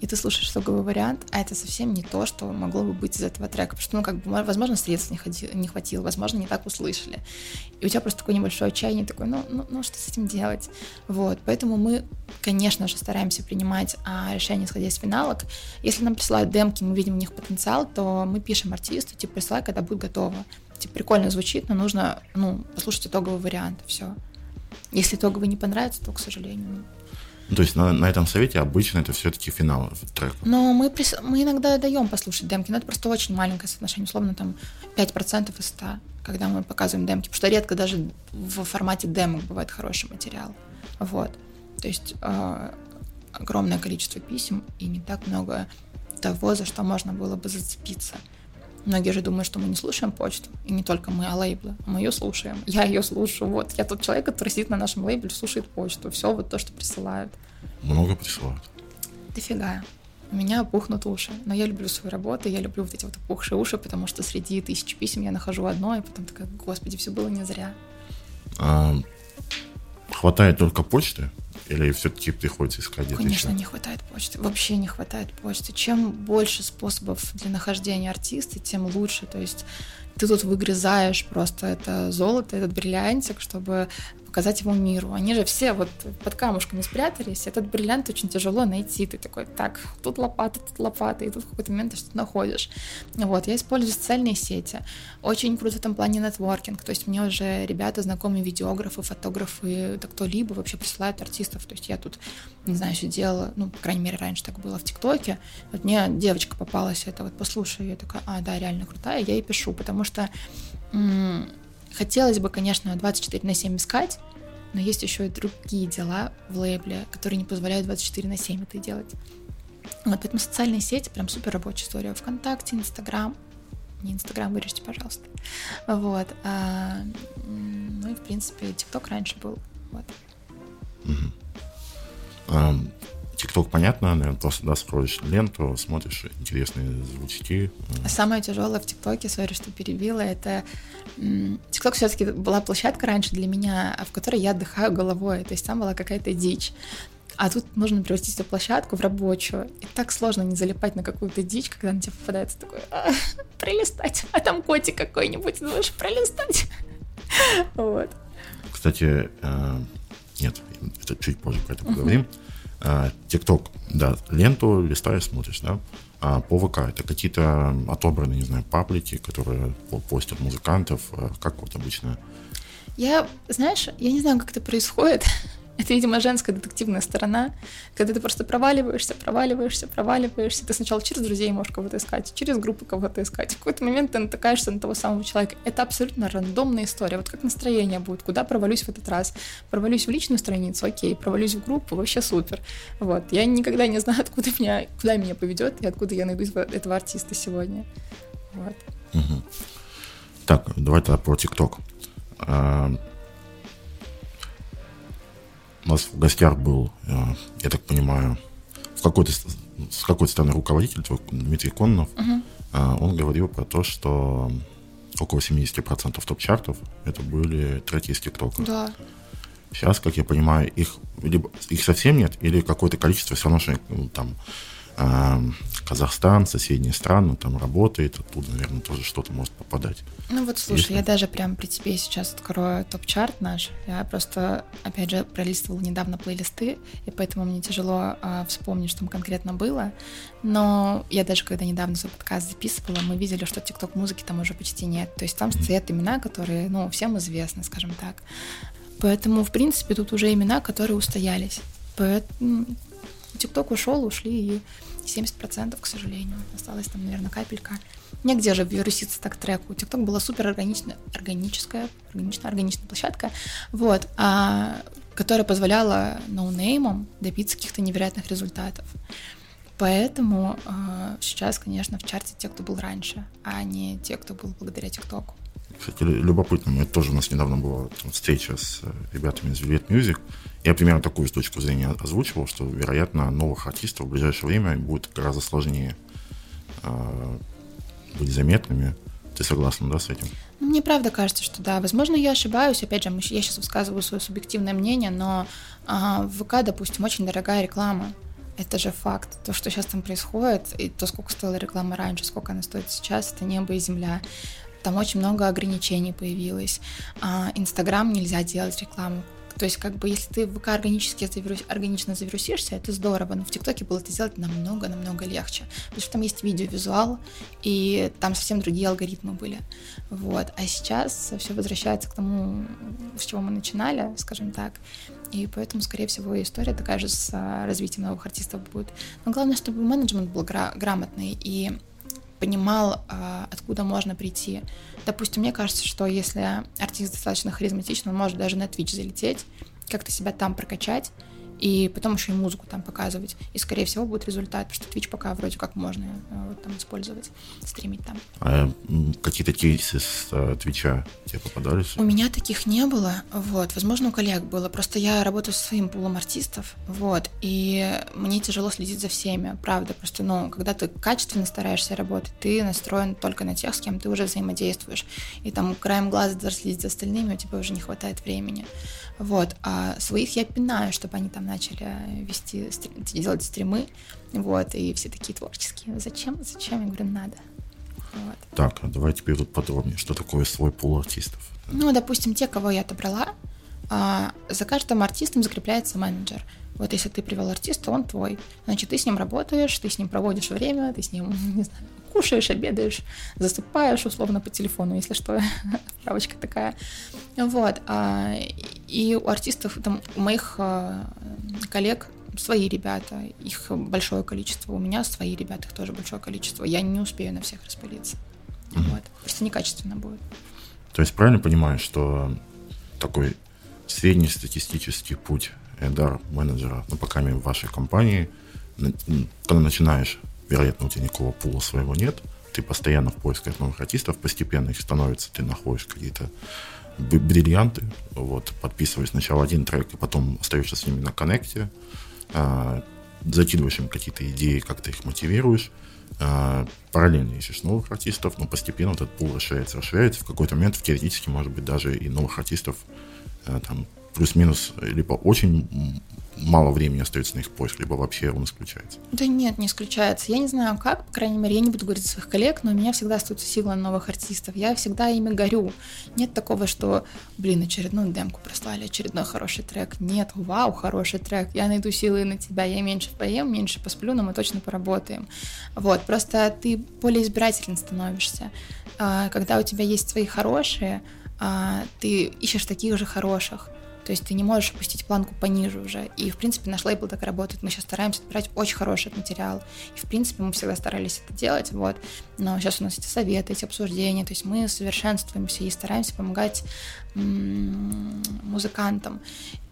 и ты слушаешь итоговый вариант, а это совсем не то, что могло бы быть из этого трека. Потому что, ну, как бы, возможно, средств не, ходи, не хватило, возможно, не так услышали. И у тебя просто такое небольшое отчаяние, такой, ну, ну, ну что с этим делать? Вот, поэтому мы, конечно же, стараемся принимать а, решения, исходя из финалок. Если нам присылают демки, мы видим в них потенциал, то мы пишем артисту, типа, присылай, когда будет готово. Типа, прикольно звучит, но нужно, ну, послушать итоговый вариант, все. Если итоговый не понравится, то, к сожалению, ну, то есть на, на этом совете обычно это все-таки финал трека. Но мы, прис... мы иногда даем послушать демки, но это просто очень маленькое соотношение, условно там 5% из 100, когда мы показываем демки, потому что редко даже в формате демок бывает хороший материал. Вот. То есть э, огромное количество писем и не так много того, за что можно было бы зацепиться. Многие же думают, что мы не слушаем почту, и не только мы, а лейблы. Мы ее слушаем, я ее слушаю. Вот, я тот человек, который сидит на нашем лейбле, слушает почту, все вот то, что присылают. Много присылают? Дофига. У меня пухнут уши. Но я люблю свою работу, я люблю вот эти вот опухшие уши, потому что среди тысяч писем я нахожу одно, и потом такая, господи, все было не зря. А, хватает только почты? Или все-таки приходится искать где-то Конечно, еще? не хватает почты. Вообще не хватает почты. Чем больше способов для нахождения артиста, тем лучше. То есть ты тут выгрызаешь просто это золото, этот бриллиантик, чтобы показать его миру. Они же все вот под камушками спрятались. Этот бриллиант очень тяжело найти. Ты такой, так, тут лопата, тут лопата, и тут в какой-то момент ты что-то находишь. Вот, я использую социальные сети. Очень круто в этом плане нетворкинг. То есть мне уже ребята, знакомые видеографы, фотографы, да кто-либо вообще присылают артистов. То есть я тут, не знаю, сидела, ну, по крайней мере, раньше так было в ТикТоке. Вот мне девочка попалась, это вот послушай, я такая, а, да, реально крутая, я ей пишу, потому что м- Хотелось бы, конечно, 24 на 7 искать, но есть еще и другие дела в лейбле, которые не позволяют 24 на 7 это делать. Вот, поэтому социальные сети прям супер рабочая история. Вконтакте, Инстаграм. Не Инстаграм, вырежьте, пожалуйста. Вот. А, ну и, в принципе, ТикТок раньше был. Вот. Угу. ТикТок, понятно, наверное, просто, да, скроешь ленту, смотришь интересные звучки. Самое тяжелое в ТикТоке, сори, что перебила, это ТикТок все-таки была площадка раньше для меня, в которой я отдыхаю головой, то есть там была какая-то дичь. А тут нужно превратить эту площадку в рабочую. И так сложно не залипать на какую-то дичь, когда на тебя попадается такой, а, пролистать, а там котик какой-нибудь, думаешь, пролистать. Вот. Кстати, э, нет, это чуть позже про это поговорим. Uh-huh. А, ТикТок, да, ленту листаешь, смотришь, да. А по ВК это какие-то отобранные, не знаю, паблики, которые постят музыкантов. А как вот обычно? Я, знаешь, я не знаю, как это происходит. Это, видимо, женская детективная сторона, когда ты просто проваливаешься, проваливаешься, проваливаешься. Ты сначала через друзей можешь кого-то искать, через группы кого-то искать. В какой-то момент ты натыкаешься на того самого человека. Это абсолютно рандомная история. Вот как настроение будет, куда провалюсь в этот раз. Провалюсь в личную страницу, окей, провалюсь в группу, вообще супер. Вот. Я никогда не знаю, откуда меня, куда меня поведет и откуда я найду этого артиста сегодня. Вот. Угу. Так, давай тогда про ТикТок. У нас в гостях был, э, я так понимаю, в какой-то, с какой-то стороны руководитель, Дмитрий Коннов, угу. он говорил про то, что около 70% топ-чартов это были треки из ТикТока. Да. Сейчас, как я понимаю, их, либо, их совсем нет, или какое-то количество все равно, что ну, там Казахстан, соседние страны, там работает, оттуда, наверное, тоже что-то может попадать. Ну вот слушай, Если... я даже прям при тебе сейчас открою топ-чарт наш. Я просто, опять же, пролистывала недавно плейлисты, и поэтому мне тяжело э, вспомнить, что там конкретно было. Но я даже когда недавно свой подкаст записывала, мы видели, что тикток музыки там уже почти нет. То есть там стоят имена, которые, ну, всем известны, скажем так. Поэтому, в принципе, тут уже имена, которые устоялись. Поэтому ТикТок ушел, ушли и 70%, к сожалению. Осталось там, наверное, капелька. Негде же вируситься так треку. ТикТок была супер органичная, органическая, органичная, органичная площадка, вот, а, которая позволяла ноунеймам добиться каких-то невероятных результатов. Поэтому э, сейчас, конечно, в чарте те, кто был раньше, а не те, кто был благодаря ТикТоку. Кстати, любопытно, это тоже у нас недавно была встреча с э, ребятами из Velvet Music. Я примерно такую точку зрения озвучивал, что, вероятно, новых артистов в ближайшее время будет гораздо сложнее э, быть заметными. Ты согласна, да, с этим? Ну, мне правда кажется, что да. Возможно, я ошибаюсь. Опять же, я сейчас высказываю свое субъективное мнение, но э, в ВК, допустим, очень дорогая реклама. Это же факт. То, что сейчас там происходит, и то, сколько стоила реклама раньше, сколько она стоит сейчас, это небо и земля там очень много ограничений появилось. А, Инстаграм нельзя делать рекламу. То есть, как бы, если ты в ВК органически завирус, органично завирусишься, это здорово, но в ТикТоке было это сделать намного-намного легче. Потому что там есть видео-визуал, и там совсем другие алгоритмы были. Вот. А сейчас все возвращается к тому, с чего мы начинали, скажем так. И поэтому, скорее всего, история такая же с а, развитием новых артистов будет. Но главное, чтобы менеджмент был гра- грамотный, и понимал, а, откуда можно прийти. Допустим, мне кажется, что если артист достаточно харизматичный, он может даже на Twitch залететь, как-то себя там прокачать, и потом еще и музыку там показывать. И, скорее всего, будет результат, потому что Twitch пока вроде как можно э, вот, там использовать, стримить там. А какие-то кейсы с э, Твича тебе попадались? У меня таких не было, вот. Возможно, у коллег было. Просто я работаю со своим пулом артистов, вот, и мне тяжело следить за всеми, правда. Просто, ну, когда ты качественно стараешься работать, ты настроен только на тех, с кем ты уже взаимодействуешь. И там краем глаза даже следить за остальными, у тебя уже не хватает времени. Вот. А своих я пинаю, чтобы они там начали вести, делать стримы, вот, и все такие творческие. Зачем? Зачем? Я говорю, надо. Вот. Так, а давай теперь тут подробнее, что такое свой пул артистов? Ну, допустим, те, кого я отобрала, а, за каждым артистом закрепляется менеджер. Вот если ты привел артиста, он твой. Значит, ты с ним работаешь, ты с ним проводишь время, ты с ним, не знаю, кушаешь, обедаешь, засыпаешь условно по телефону, если что, справочка такая. Вот. А, и у артистов, там, у моих а, коллег свои ребята, их большое количество, у меня свои ребята, их тоже большое количество. Я не успею на всех распылиться. Mm-hmm. Вот. Просто некачественно будет. То есть правильно понимаю, что такой среднестатистический путь дар менеджера, ну, пока в вашей компании, когда начинаешь вероятно, у тебя никакого пула своего нет, ты постоянно в поисках новых артистов, постепенно их становится, ты находишь какие-то бриллианты, вот, подписываешь сначала один трек, и потом остаешься с ними на коннекте, а, закидываешь им какие-то идеи, как ты их мотивируешь, а, параллельно ищешь новых артистов, но постепенно этот пул расширяется, расширяется, в какой-то момент теоретически, может быть, даже и новых артистов а, там плюс-минус либо очень мало времени остается на их поиск, либо вообще он исключается? Да нет, не исключается. Я не знаю как, по крайней мере, я не буду говорить своих коллег, но у меня всегда остаются силы на новых артистов. Я всегда ими горю. Нет такого, что, блин, очередную демку прослали, очередной хороший трек. Нет, вау, хороший трек. Я найду силы на тебя, я меньше поем, меньше посплю, но мы точно поработаем. Вот, просто ты более избирателен становишься. А, когда у тебя есть свои хорошие, а, ты ищешь таких же хороших. То есть ты не можешь опустить планку пониже уже. И, в принципе, наш лейбл так работает. Мы сейчас стараемся брать очень хороший материал. И, в принципе, мы всегда старались это делать, вот. Но сейчас у нас эти советы, эти обсуждения. То есть мы совершенствуемся и стараемся помогать музыкантам.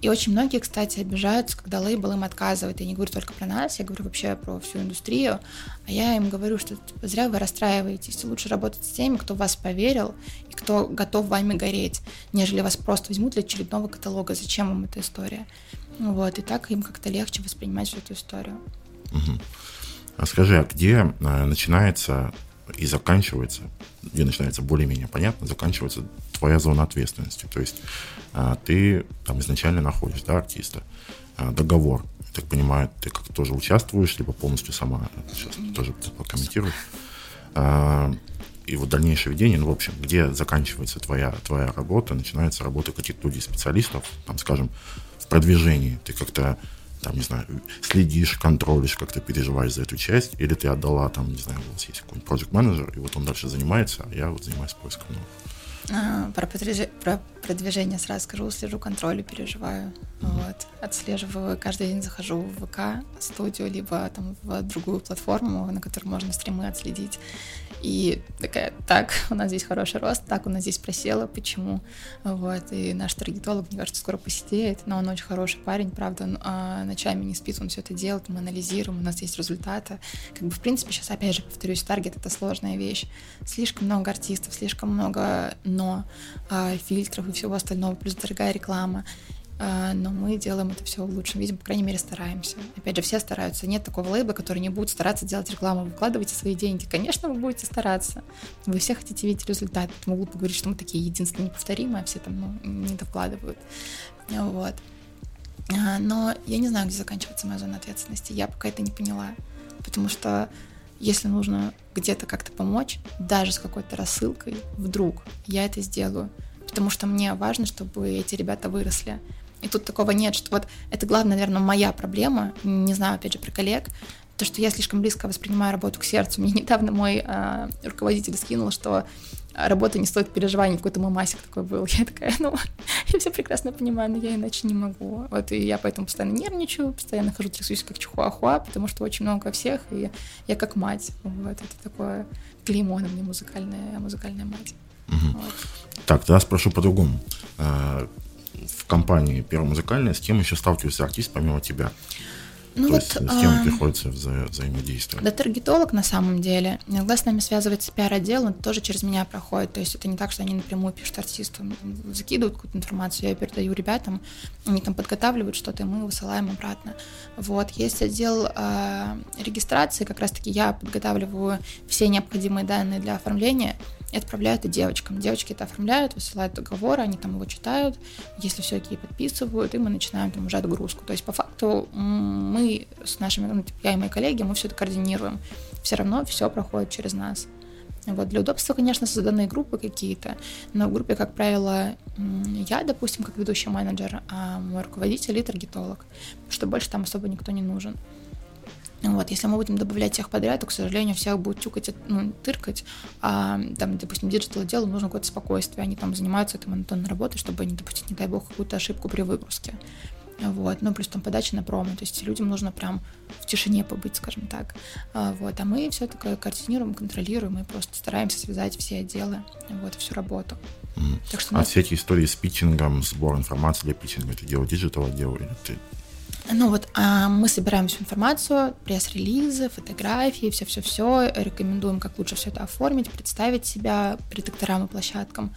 И очень многие, кстати, обижаются, когда лейбл им отказывает. Я не говорю только про нас, я говорю вообще про всю индустрию. А я им говорю, что типа, зря вы расстраиваетесь. Лучше работать с теми, кто в вас поверил и кто готов вами гореть, нежели вас просто возьмут для очередного каталога. Зачем вам эта история? Вот, и так им как-то легче воспринимать всю эту историю. Угу. А скажи, а где а, начинается и заканчивается, где начинается более-менее понятно, заканчивается твоя зона ответственности. То есть а, ты там изначально находишь, да, артиста, а, договор, я так понимаю, ты как тоже участвуешь, либо полностью сама, сейчас тоже прокомментируешь. А, и вот дальнейшее ведение, ну, в общем, где заканчивается твоя, твоя работа, начинается работа каких-то людей, специалистов, там, скажем, в продвижении. Ты как-то там, не знаю, следишь, контролишь, как ты переживаешь за эту часть, или ты отдала, там, не знаю, у вас есть какой-нибудь project менеджер и вот он дальше занимается, а я вот занимаюсь поиском новых. А, про, продвиж... про продвижение сразу скажу, слежу контролю, переживаю. Mm-hmm. Вот. Отслеживаю, каждый день захожу в ВК студию, либо там в другую платформу, на которой можно стримы отследить. И такая, так, у нас здесь хороший рост, так, у нас здесь просело, почему? Вот, и наш таргетолог, мне кажется, скоро посидеет, но он очень хороший парень, правда, он а, ночами не спит, он все это делает, мы анализируем, у нас есть результаты. Как бы, в принципе, сейчас, опять же, повторюсь, таргет — это сложная вещь. Слишком много артистов, слишком много но, а, фильтров и всего остального, плюс дорогая реклама. А, но мы делаем это все в лучшем виде, по крайней мере, стараемся. Опять же, все стараются. Нет такого лейба, который не будет стараться делать рекламу. Выкладывайте свои деньги. Конечно, вы будете стараться. Вы все хотите видеть результат. Могу поговорить, что мы такие единственные неповторимые, а все там ну, не довкладывают. Вот. А, но я не знаю, где заканчивается моя зона ответственности. Я пока это не поняла. Потому что если нужно где-то как-то помочь, даже с какой-то рассылкой, вдруг я это сделаю. Потому что мне важно, чтобы эти ребята выросли. И тут такого нет, что вот это главная, наверное, моя проблема, не знаю, опять же, про коллег, то, что я слишком близко воспринимаю работу к сердцу. Мне недавно мой э, руководитель скинул, что работа не стоит переживаний, какой-то мамасик такой был. Я такая, ну, я все прекрасно понимаю, но я иначе не могу. Вот, и я поэтому постоянно нервничаю, постоянно хожу, трясусь как чихуахуа, потому что очень много всех, и я как мать. Вот, это такое клеймо на мне музыкальная, музыкальная мать. Угу. Вот. Так, тогда спрошу по-другому. В компании Первая музыкальная с кем еще сталкивается артист помимо тебя? Ну, То вот, есть с кем а... приходится вза- взаимодействовать? Да, таргетолог на самом деле. Иногда с нами связывается пиар-отдел, он тоже через меня проходит. То есть это не так, что они напрямую пишут артисту, закидывают какую-то информацию, я передаю ребятам, они там подготавливают что-то, и мы высылаем обратно. Вот, есть отдел э, регистрации, как раз-таки я подготавливаю все необходимые данные для оформления, и отправляют это девочкам. Девочки это оформляют, высылают договор, они там его читают, если все окей, подписывают, и мы начинаем там уже отгрузку. То есть по факту мы с нашими, ну, типа, я и мои коллеги, мы все это координируем. Все равно все проходит через нас. Вот. Для удобства, конечно, созданы группы какие-то, но в группе, как правило, я, допустим, как ведущий менеджер, а мой руководитель и таргетолог, что больше там особо никто не нужен. Вот, если мы будем добавлять всех подряд, то, к сожалению, всех будет тюкать, ну, тыркать, а там, допустим, digital отделу нужно какое-то спокойствие, они там занимаются этой монотонной работой, чтобы не допустить, не дай бог, какую-то ошибку при выгрузке. Вот, ну, плюс там подача на промо, то есть людям нужно прям в тишине побыть, скажем так. А, вот, а мы все таки координируем, контролируем и просто стараемся связать все отделы, вот, всю работу. Mm. Так что, а нас... все эти истории с питчингом, сбор информации для питчинга, это дело digital отдела или ты ну вот а мы собираем всю информацию, пресс-релизы, фотографии, все-все-все, рекомендуем, как лучше все это оформить, представить себя редакторам и площадкам.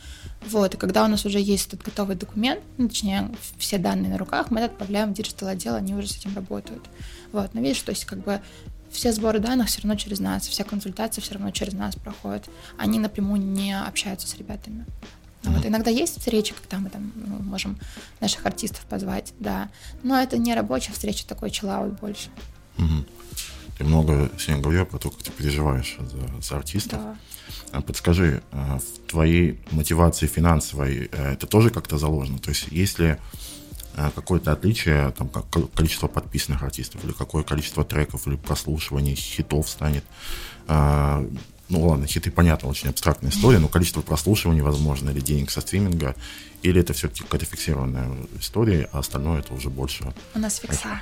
Вот, и когда у нас уже есть этот готовый документ, ну, точнее, все данные на руках, мы это отправляем в digital отдел, они уже с этим работают. Вот, но видишь, то есть как бы все сборы данных все равно через нас, вся консультация все равно через нас проходит. Они напрямую не общаются с ребятами. Mm-hmm. Вот иногда есть встречи, когда мы там ну, можем наших артистов позвать, да. Но это не рабочая встреча, такой chillout больше. Mm-hmm. Ты много сегодня говорил про то, как ты переживаешь за, за артистов. Да. А подскажи, а, в твоей мотивации финансовой э, это тоже как-то заложено? То есть есть ли э, какое-то отличие, там, как количество подписанных артистов, или какое количество треков, или прослушиваний, хитов станет? Ну ладно, хиты, понятно, очень абстрактная история, но количество прослушиваний, возможно, или денег со стриминга, или это все-таки какая-то фиксированная история, а остальное это уже больше... У нас фикса.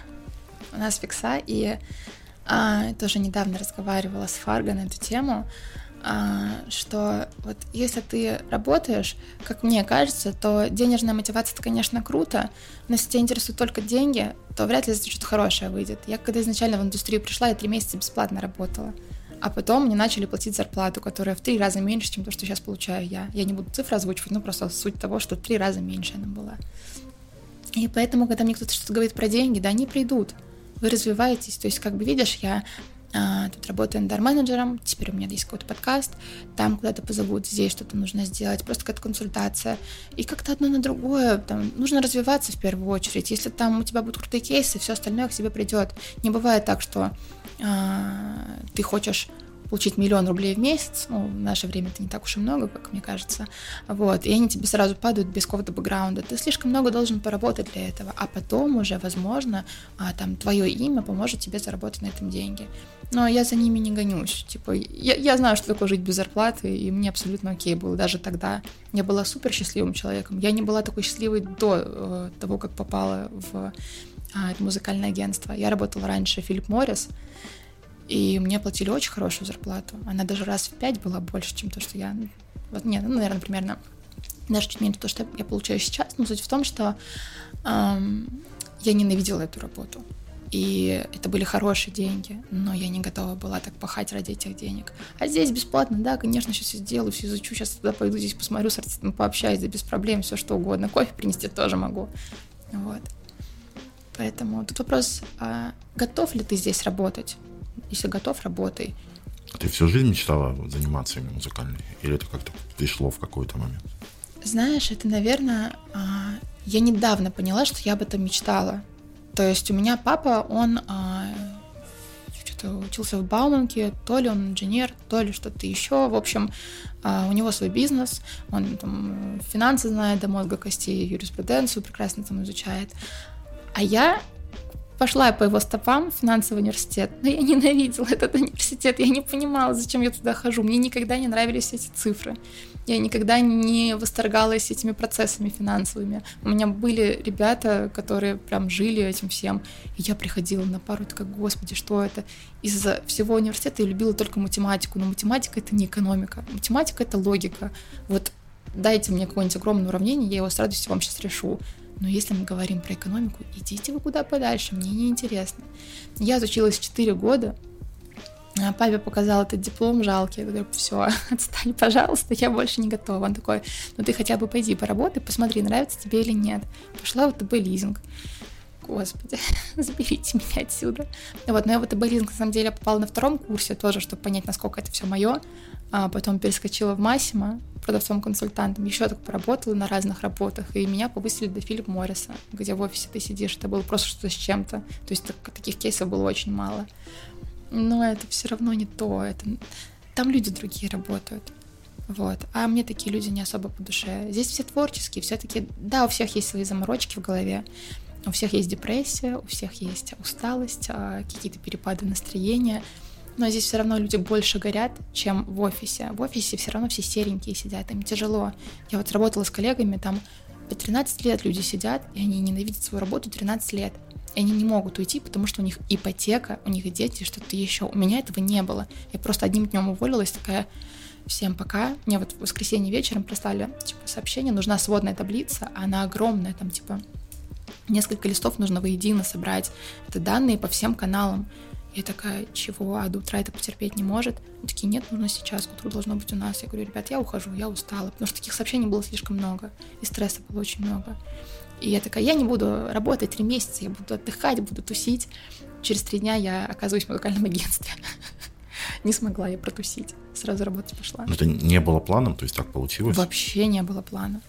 У нас фикса, и а, тоже недавно разговаривала с Фарго на эту тему, а, что вот если ты работаешь, как мне кажется, то денежная мотивация это, конечно, круто, но если тебя интересуют только деньги, то вряд ли что-то хорошее выйдет. Я когда изначально в индустрию пришла, я три месяца бесплатно работала. А потом мне начали платить зарплату, которая в три раза меньше, чем то, что сейчас получаю я. Я не буду цифры озвучивать, но просто суть того, что в три раза меньше она была. И поэтому, когда мне кто-то что-то говорит про деньги, да, они придут. вы развиваетесь. То есть, как бы видишь, я тут работаю эндор-менеджером, теперь у меня есть какой-то подкаст, там куда-то позовут, здесь что-то нужно сделать, просто какая-то консультация. И как-то одно на другое, там, нужно развиваться в первую очередь. Если там у тебя будут крутые кейсы, все остальное к тебе придет. Не бывает так, что а, ты хочешь получить миллион рублей в месяц, ну, в наше время это не так уж и много, как мне кажется, вот, и они тебе сразу падают без какого-то бэкграунда. Ты слишком много должен поработать для этого, а потом уже, возможно, а, там, твое имя поможет тебе заработать на этом деньги. Но я за ними не гонюсь. Типа, я, я знаю, что такое жить без зарплаты, и мне абсолютно окей было даже тогда. Я была супер счастливым человеком. Я не была такой счастливой до э, того, как попала в э, музыкальное агентство. Я работала раньше Филипп Моррис, и мне платили очень хорошую зарплату. Она даже раз в пять была больше, чем то, что я... Вот, нет, ну, наверное, примерно даже чуть меньше то, что я получаю сейчас. Но суть в том, что эм, я ненавидела эту работу. И это были хорошие деньги, но я не готова была так пахать ради этих денег. А здесь бесплатно, да, конечно, сейчас все сделаю, все изучу, сейчас туда пойду, здесь посмотрю с артистом, пообщаюсь, да без проблем, все что угодно. Кофе принести тоже могу. Вот. Поэтому тут вопрос, а готов ли ты здесь работать? Если готов, работай. А ты всю жизнь мечтала заниматься именно музыкальной? Или это как-то пришло в какой-то момент? Знаешь, это, наверное, а, я недавно поняла, что я об этом мечтала. То есть у меня папа, он а, что-то учился в Бауманке, то ли он инженер, то ли что-то еще. В общем, у него свой бизнес, он там финансы знает до мозга костей, юриспруденцию прекрасно там изучает. А я Пошла я по его стопам в финансовый университет, но я ненавидела этот университет, я не понимала, зачем я туда хожу. Мне никогда не нравились эти цифры. Я никогда не восторгалась этими процессами финансовыми. У меня были ребята, которые прям жили этим всем. И я приходила на пару, такая, господи, что это? Из-за всего университета я любила только математику, но математика — это не экономика. Математика — это логика. Вот дайте мне какое-нибудь огромное уравнение, я его с радостью вам сейчас решу. Но если мы говорим про экономику, идите вы куда подальше, мне не интересно. Я отучилась 4 года, а папе показал этот диплом жалкий. Я говорю, все, отстань, пожалуйста, я больше не готова. Он такой, ну ты хотя бы пойди поработай, посмотри, нравится тебе или нет. Пошла в ВТБ лизинг. Господи, заберите меня отсюда. Вот, но я в ВТБ лизинг, на самом деле, попала на втором курсе тоже, чтобы понять, насколько это все мое. А потом перескочила в Массимо, продавцом-консультантом, еще так поработала на разных работах, и меня повысили до Филипп Морриса, где в офисе ты сидишь, это было просто что-то с чем-то. То есть так, таких кейсов было очень мало. Но это все равно не то. Это... Там люди другие работают. Вот. А мне такие люди не особо по душе. Здесь все творческие, все-таки, да, у всех есть свои заморочки в голове, у всех есть депрессия, у всех есть усталость, а, какие-то перепады настроения — но здесь все равно люди больше горят, чем в офисе. В офисе все равно все серенькие сидят, им тяжело. Я вот работала с коллегами, там по 13 лет люди сидят, и они ненавидят свою работу 13 лет. И они не могут уйти, потому что у них ипотека, у них дети, что-то еще. У меня этого не было. Я просто одним днем уволилась, такая, всем пока. Мне вот в воскресенье вечером прислали типа, сообщение, нужна сводная таблица, а она огромная, там типа несколько листов нужно воедино собрать. Это данные по всем каналам. Я такая, чего, а до утра это потерпеть не может? Они такие, нет, нужно сейчас, к утру должно быть у нас. Я говорю, ребят, я ухожу, я устала, потому что таких сообщений было слишком много, и стресса было очень много. И я такая, я не буду работать три месяца, я буду отдыхать, буду тусить. Через три дня я оказываюсь в музыкальном агентстве. Не смогла я протусить. Сразу работать пошла. Но это не было планом, то есть так получилось? Вообще не было плана.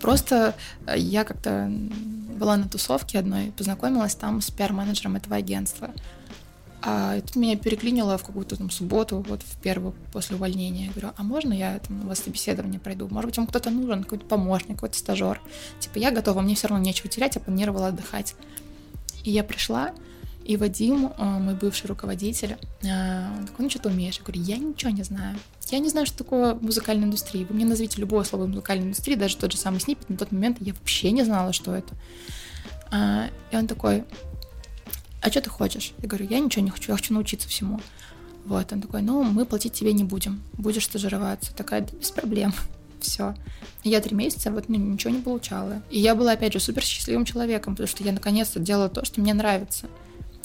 Просто э, я как-то была на тусовке одной, познакомилась там с пиар-менеджером этого агентства. А тут меня переклинило в какую-то там субботу, вот в первую после увольнения. Я говорю, а можно я там у вас собеседование пройду? Может быть, вам кто-то нужен, какой-то помощник, какой-то стажер. Типа, я готова, мне все равно нечего терять, я планировала отдыхать. И я пришла, и Вадим, э, мой бывший руководитель, э, он такой, ну что ты умеешь? Я говорю, я ничего не знаю. Я не знаю, что такое музыкальная индустрия. Вы мне назовите любое слово музыкальной индустрии, даже тот же самый снипет, на тот момент я вообще не знала, что это. А, и он такой, а что ты хочешь? Я говорю, я ничего не хочу, я хочу научиться всему. Вот, он такой, ну, мы платить тебе не будем, будешь стажироваться. Такая, да, без проблем, все. Я три месяца вот ну, ничего не получала. И я была, опять же, супер счастливым человеком, потому что я наконец-то делала то, что мне нравится.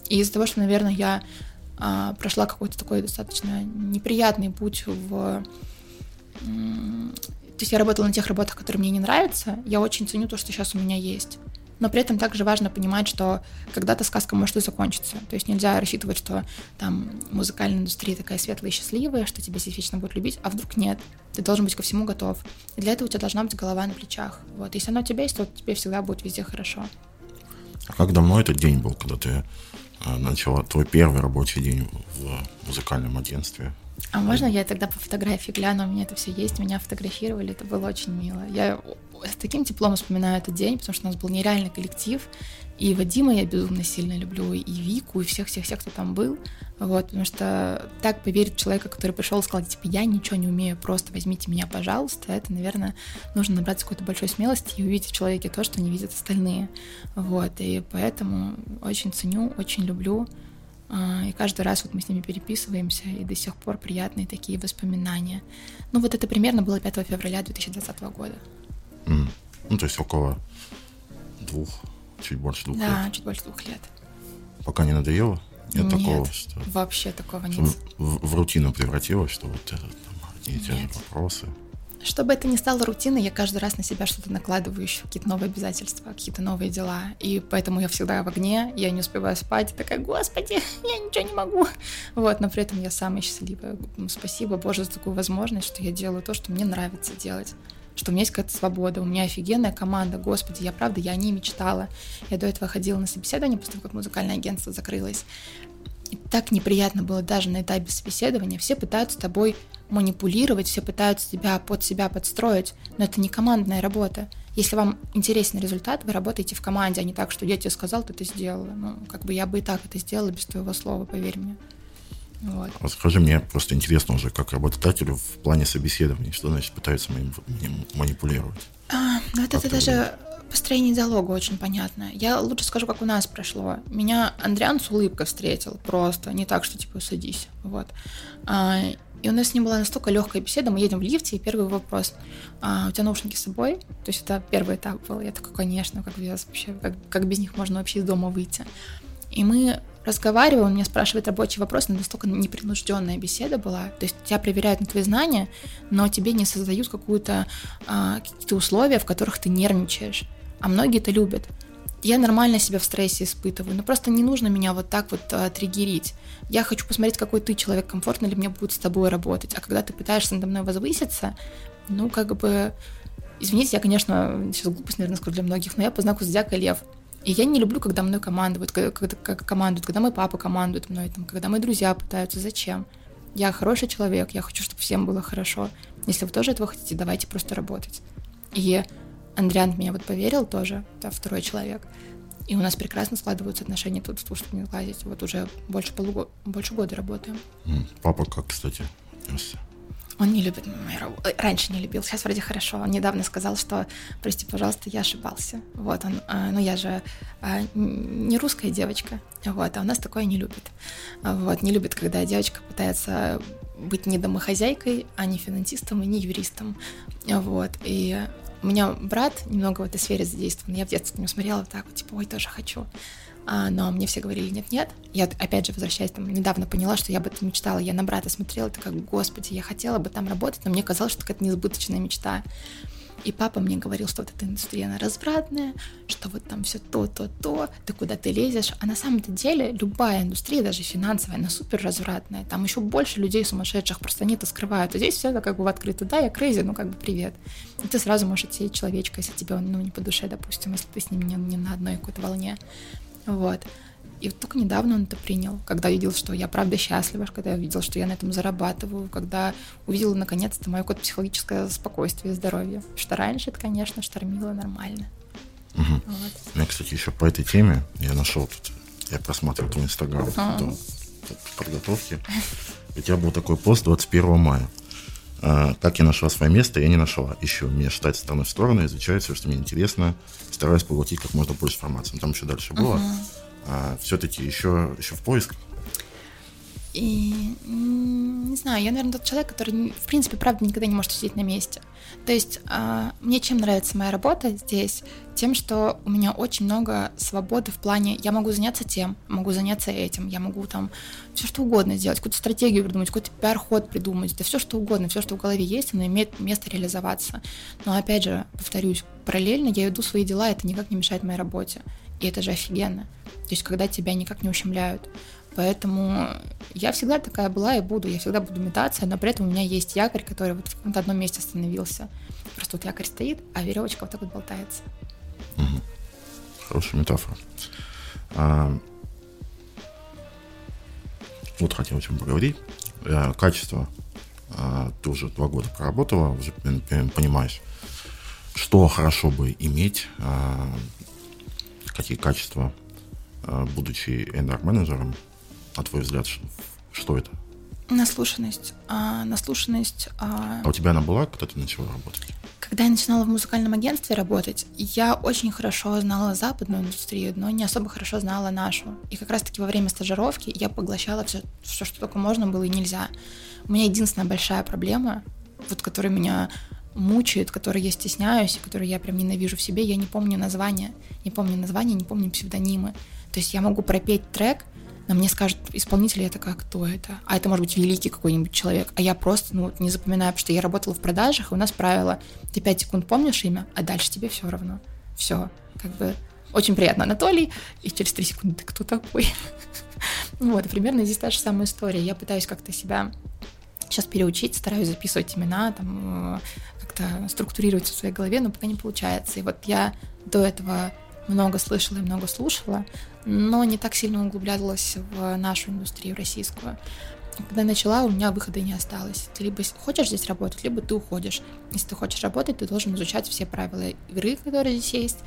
И из-за того, что, наверное, я а, прошла какой-то такой достаточно неприятный путь в... То есть я работала на тех работах, которые мне не нравятся, я очень ценю то, что сейчас у меня есть. Но при этом также важно понимать, что когда-то сказка может и закончиться. То есть нельзя рассчитывать, что там музыкальная индустрия такая светлая и счастливая, что тебя здесь вечно будут любить, а вдруг нет. Ты должен быть ко всему готов. И для этого у тебя должна быть голова на плечах. Вот. Если она у тебя есть, то тебе всегда будет везде хорошо. А как давно этот день был, когда ты а, начала твой первый рабочий день в музыкальном агентстве? А можно я тогда по фотографии гляну? У меня это все есть, меня фотографировали, это было очень мило. Я с таким теплом вспоминаю этот день, потому что у нас был нереальный коллектив. И Вадима я безумно сильно люблю, и Вику, и всех-всех-всех, кто там был. Вот, потому что так поверить человека, который пришел и сказал, типа, я ничего не умею, просто возьмите меня, пожалуйста, это, наверное, нужно набраться какой-то большой смелости и увидеть в человеке то, что не видят остальные. Вот, и поэтому очень ценю, очень люблю. А, и каждый раз вот мы с ними переписываемся, и до сих пор приятные такие воспоминания. Ну вот это примерно было 5 февраля 2020 года. Mm. Ну, то есть около двух, чуть больше двух да, лет. Да, чуть больше двух лет. Пока не надоело? Нет, нет такого, что... вообще такого нет. В, в, в рутину превратилось, что вот это там, одни и те же вопросы. Чтобы это не стало рутиной, я каждый раз на себя что-то накладываю, еще какие-то новые обязательства, какие-то новые дела. И поэтому я всегда в огне, я не успеваю спать, такая, господи, я ничего не могу. Вот, но при этом я самая счастливая. Спасибо, Боже, за такую возможность, что я делаю то, что мне нравится делать что у меня есть какая-то свобода, у меня офигенная команда, господи, я правда, я о ней мечтала. Я до этого ходила на собеседование после того, как музыкальное агентство закрылось. И так неприятно было даже на этапе собеседования. Все пытаются тобой манипулировать, все пытаются тебя под себя подстроить, но это не командная работа. Если вам интересен результат, вы работаете в команде, а не так, что я тебе сказал, ты это сделала. Ну, как бы я бы и так это сделала без твоего слова, поверь мне. Вот. А скажи, мне просто интересно уже, как работодателю в плане собеседования, что значит пытаются манипулировать? А, ну это, это даже построение диалога очень понятно. Я лучше скажу, как у нас прошло. Меня Андриан с улыбкой встретил, просто не так, что типа садись, вот. А, и у нас с ним была настолько легкая беседа, мы едем в лифте, и первый вопрос, а, у тебя наушники с собой? То есть это первый этап был. Я такой, конечно, как, вообще, как, как без них можно вообще из дома выйти? И мы разговариваю, он меня спрашивает рабочий вопрос, но настолько непринужденная беседа была. То есть тебя проверяют на твои знания, но тебе не создают какую-то, а, какие-то условия, в которых ты нервничаешь. А многие это любят. Я нормально себя в стрессе испытываю, но просто не нужно меня вот так вот а, триггерить. Я хочу посмотреть, какой ты человек, комфортно ли мне будет с тобой работать. А когда ты пытаешься надо мной возвыситься, ну, как бы... Извините, я, конечно, сейчас глупость, наверное, скажу для многих, но я по знаку зодиака лев. И я не люблю, когда мной командуют, когда, когда, командуют, когда мой папа командует мной, там, когда мои друзья пытаются. Зачем? Я хороший человек, я хочу, чтобы всем было хорошо. Если вы тоже этого хотите, давайте просто работать. И Андриан меня вот поверил тоже, да, второй человек. И у нас прекрасно складываются отношения тут, чтобы не лазить. Вот уже больше, полугода, больше года работаем. Папа как, кстати? Он не любит мою работу. Э, раньше не любил, сейчас вроде хорошо. Он недавно сказал, что, прости, пожалуйста, я ошибался. Вот он, а, ну я же а, не русская девочка, вот, а у нас такое не любит. Вот, не любит, когда девочка пытается быть не домохозяйкой, а не финансистом и не юристом. Вот, и у меня брат немного в этой сфере задействован. Я в детстве на него смотрела вот так вот, типа, ой, тоже хочу. А, но мне все говорили нет-нет. Я, опять же, возвращаясь, там, недавно поняла, что я бы это мечтала. Я на брата смотрела, такая, господи, я хотела бы там работать, но мне казалось, что это несбыточная мечта. И папа мне говорил, что вот эта индустрия, она развратная, что вот там все то, то, то, ты куда ты лезешь. А на самом-то деле любая индустрия, даже финансовая, она супер развратная. Там еще больше людей сумасшедших, просто они это скрывают. А здесь все это как бы в открытую. Да, я крейзи, ну как бы привет. И ты сразу можешь отсеять человечка, если тебе он ну, не по душе, допустим, если ты с ним не, не на одной какой-то волне. Вот. И вот только недавно он это принял, когда видел, что я правда счастлива, когда я видел, что я на этом зарабатываю, когда увидел наконец-то мое какое-то психологическое спокойствие и здоровье. Что раньше это, конечно, штормило нормально. Угу. Вот. Я, кстати, еще по этой теме я нашел тут, я просматривал твой инстаграм до, до подготовки. У тебя был такой пост 21 мая. А, как я нашла свое место, я не нашла. Еще меня считать стороны в сторону, изучаю все, что мне интересно, стараюсь поглотить как можно больше информации. Но там еще дальше было. Uh-huh. А, все-таки еще, еще в поисках? И не знаю, я, наверное, тот человек, который, в принципе, правда, никогда не может сидеть на месте. То есть а, мне чем нравится моя работа здесь? Тем, что у меня очень много свободы в плане, я могу заняться тем, могу заняться этим, я могу там все что угодно сделать, какую-то стратегию придумать, какой-то пиар-ход придумать, да все что угодно, все, что в голове есть, оно имеет место реализоваться. Но опять же, повторюсь, параллельно я веду свои дела, это никак не мешает моей работе. И это же офигенно. То есть, когда тебя никак не ущемляют. Поэтому я всегда такая была и буду. Я всегда буду метаться, но при этом у меня есть якорь, который вот в каком-то одном месте остановился. Просто вот якорь стоит, а веревочка вот так вот болтается. Угу. Хорошая метафора. А, вот хотел о чем поговорить. А, качество. А, ты уже два года проработала, уже понимаешь, что хорошо бы иметь, а, какие качества, а, будучи HR-менеджером, на твой взгляд, что это? Наслушанность. А, наслушанность. А... а у тебя она была, когда ты начала работать? Когда я начинала в музыкальном агентстве работать, я очень хорошо знала западную индустрию, но не особо хорошо знала нашу. И как раз-таки во время стажировки я поглощала все, все, что только можно было и нельзя. У меня единственная большая проблема, вот которая меня мучает, которой я стесняюсь, и которую я прям ненавижу в себе, я не помню название. Не помню название, не помню псевдонимы. То есть я могу пропеть трек, но мне скажут исполнитель, я такая, кто это? А это может быть великий какой-нибудь человек. А я просто ну, не запоминаю, потому что я работала в продажах, и у нас правило, ты 5 секунд помнишь имя, а дальше тебе все равно. Все, как бы очень приятно, Анатолий, и через 3 секунды ты кто такой? Вот, примерно здесь та же самая история. Я пытаюсь как-то себя сейчас переучить, стараюсь записывать имена, там, э, как-то структурировать в своей голове, но пока не получается. И вот я до этого много слышала и много слушала, но не так сильно углублялась в нашу индустрию российскую. Когда начала, у меня выхода не осталось. Ты либо хочешь здесь работать, либо ты уходишь. Если ты хочешь работать, ты должен изучать все правила игры, которые здесь есть,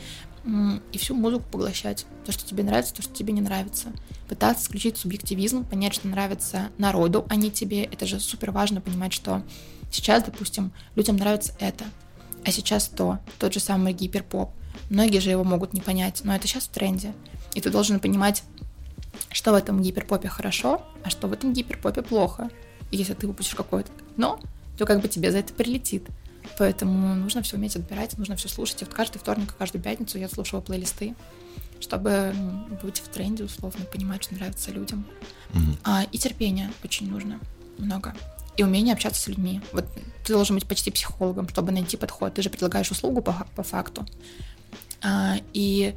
и всю музыку поглощать. То, что тебе нравится, то, что тебе не нравится. Пытаться исключить субъективизм, понять, что нравится народу, а не тебе. Это же супер важно понимать, что сейчас, допустим, людям нравится это, а сейчас то, тот же самый гиперпоп. Многие же его могут не понять, но это сейчас в тренде. И ты должен понимать, что в этом гиперпопе хорошо, а что в этом гиперпопе плохо. И если ты выпустишь какое-то но, то как бы тебе за это прилетит. Поэтому нужно все уметь отбирать, нужно все слушать. И вот каждый вторник, каждую пятницу я слушала плейлисты, чтобы ну, быть в тренде, условно, понимать, что нравится людям. Mm-hmm. А, и терпение очень нужно много. И умение общаться с людьми. Вот ты должен быть почти психологом, чтобы найти подход. Ты же предлагаешь услугу по, по факту. А, и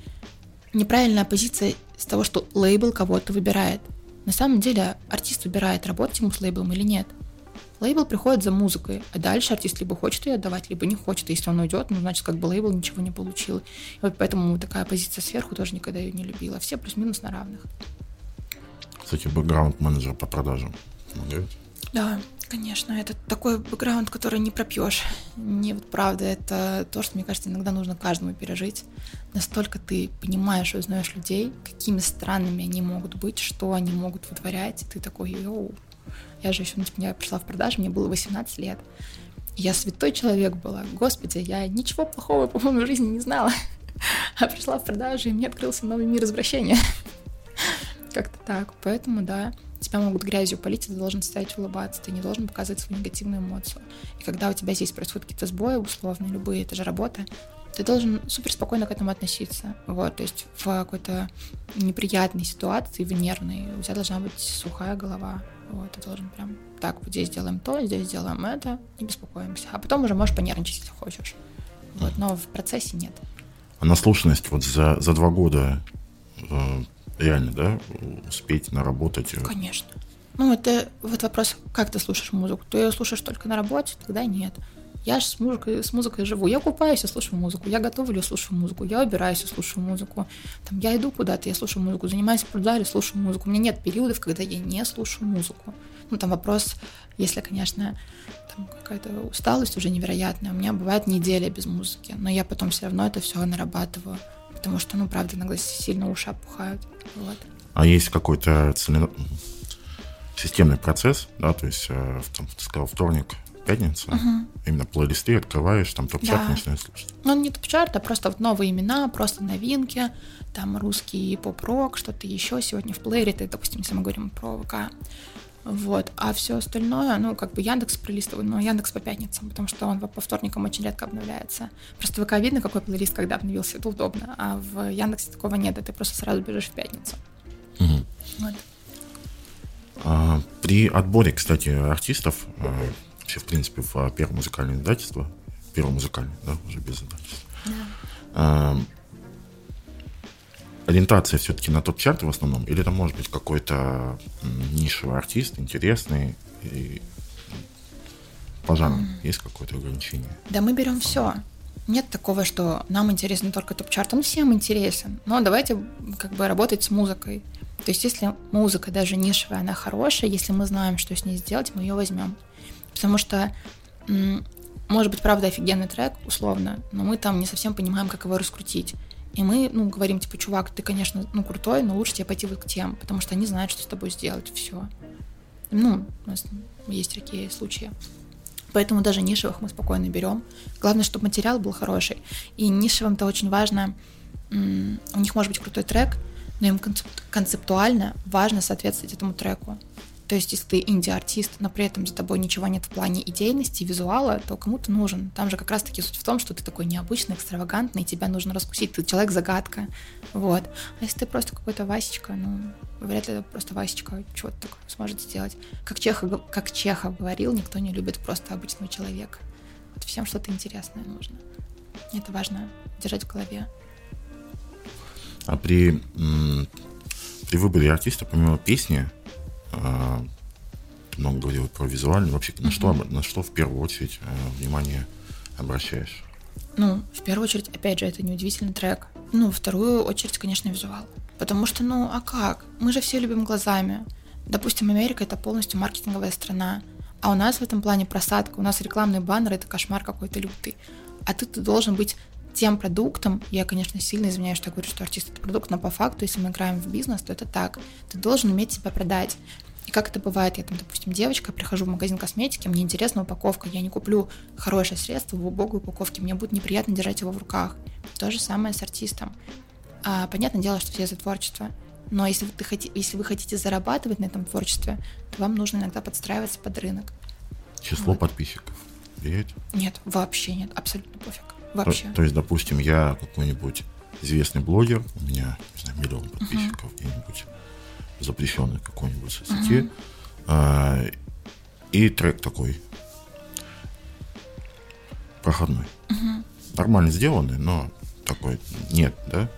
неправильная позиция с того, что лейбл кого-то выбирает. На самом деле артист выбирает, работать ему с лейблом или нет. Лейбл приходит за музыкой, а дальше артист либо хочет ее отдавать, либо не хочет. И если он уйдет, ну, значит, как бы лейбл ничего не получил. И вот поэтому такая позиция сверху тоже никогда ее не любила. Все плюс-минус на равных. Кстати, бэкграунд менеджер по продажам помогает? Да, Конечно, это такой бэкграунд, который не пропьешь. Не вот правда, это то, что, мне кажется, иногда нужно каждому пережить. Настолько ты понимаешь и узнаешь людей, какими странными они могут быть, что они могут вытворять, и ты такой, йоу. Я же еще, ну, типа, я пришла в продажу, мне было 18 лет. Я святой человек была. Господи, я ничего плохого, по-моему, в жизни не знала. А пришла в продажу, и мне открылся новый мир извращения. Как-то так. Поэтому, да, тебя могут грязью полить, ты должен стоять улыбаться, ты не должен показывать свою негативную эмоцию. И когда у тебя здесь происходят какие-то сбои условные, любые, это же работа, ты должен супер спокойно к этому относиться. Вот, то есть в какой-то неприятной ситуации, в нервной, у тебя должна быть сухая голова. Вот, ты должен прям так, вот здесь делаем то, здесь делаем это, не беспокоимся. А потом уже можешь понервничать, если хочешь. Вот, но в процессе нет. А наслушанность вот за, за два года э, реально, да, успеть наработать. Конечно. Ну, это вот вопрос, как ты слушаешь музыку? Ты ее слушаешь только на работе, тогда нет. Я же с музыкой, с музыкой живу. Я купаюсь, я слушаю музыку. Я готовлю, я слушаю музыку. Я убираюсь, я слушаю музыку. Там, я иду куда-то, я слушаю музыку. Занимаюсь в слушаю музыку. У меня нет периодов, когда я не слушаю музыку. Ну, там вопрос, если, конечно, там какая-то усталость уже невероятная. У меня бывает неделя без музыки, но я потом все равно это все нарабатываю потому что, ну, правда, иногда сильно уши опухают. Вот. А есть какой-то целен... системный процесс, да, то есть, э, там, ты сказал, вторник, пятница, угу. именно плейлисты открываешь, там топ-чарт да. начинаешь слушать. Ну, не топ-чарт, а просто вот новые имена, просто новинки, там русский поп-рок, что-то еще сегодня в плеере, ты, допустим, если мы говорим про ВК, Вот. А все остальное, ну, как бы Яндекс пролистываю, но Яндекс по пятницам, потому что он по вторникам очень редко обновляется. Просто в ВК видно, какой плейлист когда обновился, это удобно. А в Яндексе такого нет, ты просто сразу бежишь в пятницу. Угу. Вот. А, при отборе, кстати, артистов, а, вообще, в принципе, в первое музыкальное издательство, первое музыкальное, да, уже без издательства, да. а, ориентация все-таки на топ-чарты в основном, или это может быть какой-то нишевый артист, интересный, и по жанру mm. есть какое-то ограничение? Да мы берем все. Нет такого, что нам интересен только топ-чарт, он всем интересен. Но давайте как бы работать с музыкой. То есть если музыка даже нишевая, она хорошая, если мы знаем, что с ней сделать, мы ее возьмем. Потому что может быть, правда, офигенный трек, условно, но мы там не совсем понимаем, как его раскрутить. И мы, ну, говорим, типа, чувак, ты, конечно, ну, крутой, но лучше тебе пойти вот к тем, потому что они знают, что с тобой сделать, все. Ну, у нас есть такие случаи. Поэтому даже нишевых мы спокойно берем. Главное, чтобы материал был хороший. И нишевым-то очень важно, у них может быть крутой трек, но им концептуально важно соответствовать этому треку. То есть, если ты инди-артист, но при этом за тобой ничего нет в плане идейности, визуала, то кому ты нужен? Там же как раз-таки суть в том, что ты такой необычный, экстравагантный, тебя нужно раскусить. Ты человек-загадка. Вот. А если ты просто какой-то Васечка, ну, вряд ли просто Васечка чего-то такое сможет сделать. Как Чехов, как Чехов говорил, никто не любит просто обычного человека. Вот всем что-то интересное нужно. Это важно держать в голове. А при, при выборе артиста, помимо песни, много говорил про визуальный. Вообще, на, что, на что в первую очередь э, внимание обращаешь? Ну, в первую очередь, опять же, это неудивительный трек. Ну, вторую очередь, конечно, визуал. Потому что, ну, а как? Мы же все любим глазами. Допустим, Америка это полностью маркетинговая страна. А у нас в этом плане просадка, у нас рекламный баннер это кошмар какой-то лютый. А ты, ты должен быть тем продуктом, я, конечно, сильно извиняюсь, что я говорю, что артист это продукт, но по факту, если мы играем в бизнес, то это так. Ты должен уметь себя продать. И как это бывает, я там, допустим, девочка, прихожу в магазин косметики, мне интересна упаковка, я не куплю хорошее средство в убогой упаковке, мне будет неприятно держать его в руках. То же самое с артистом. А, понятное дело, что все за творчество, но если, ты хотите, если вы хотите зарабатывать на этом творчестве, то вам нужно иногда подстраиваться под рынок. Число вот. подписчиков влияет? Нет, вообще нет, абсолютно пофиг. Вообще. То, то есть, допустим, я какой-нибудь известный блогер, у меня, не знаю, миллион подписчиков uh-huh. где-нибудь запрещенной какой-нибудь соцсети, uh-huh. а, и трек такой проходной. Uh-huh. Нормально сделанный, но такой нет, да?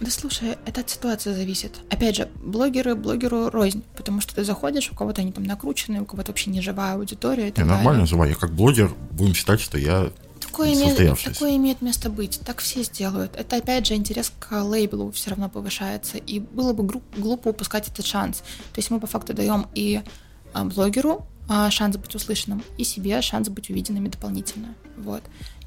Да слушай, это от ситуации зависит. Опять же, блогеры блогеру рознь, потому что ты заходишь, у кого-то они там накручены, у кого-то вообще не живая аудитория. И так не, нормально живая. Я как блогер, будем считать, что я Такое имеет, такое имеет место быть. Так все сделают. Это опять же интерес к лейблу все равно повышается. И было бы глупо упускать этот шанс. То есть мы по факту даем и а, блогеру а, шанс быть услышанным, и себе шанс быть увиденными дополнительно. Вот.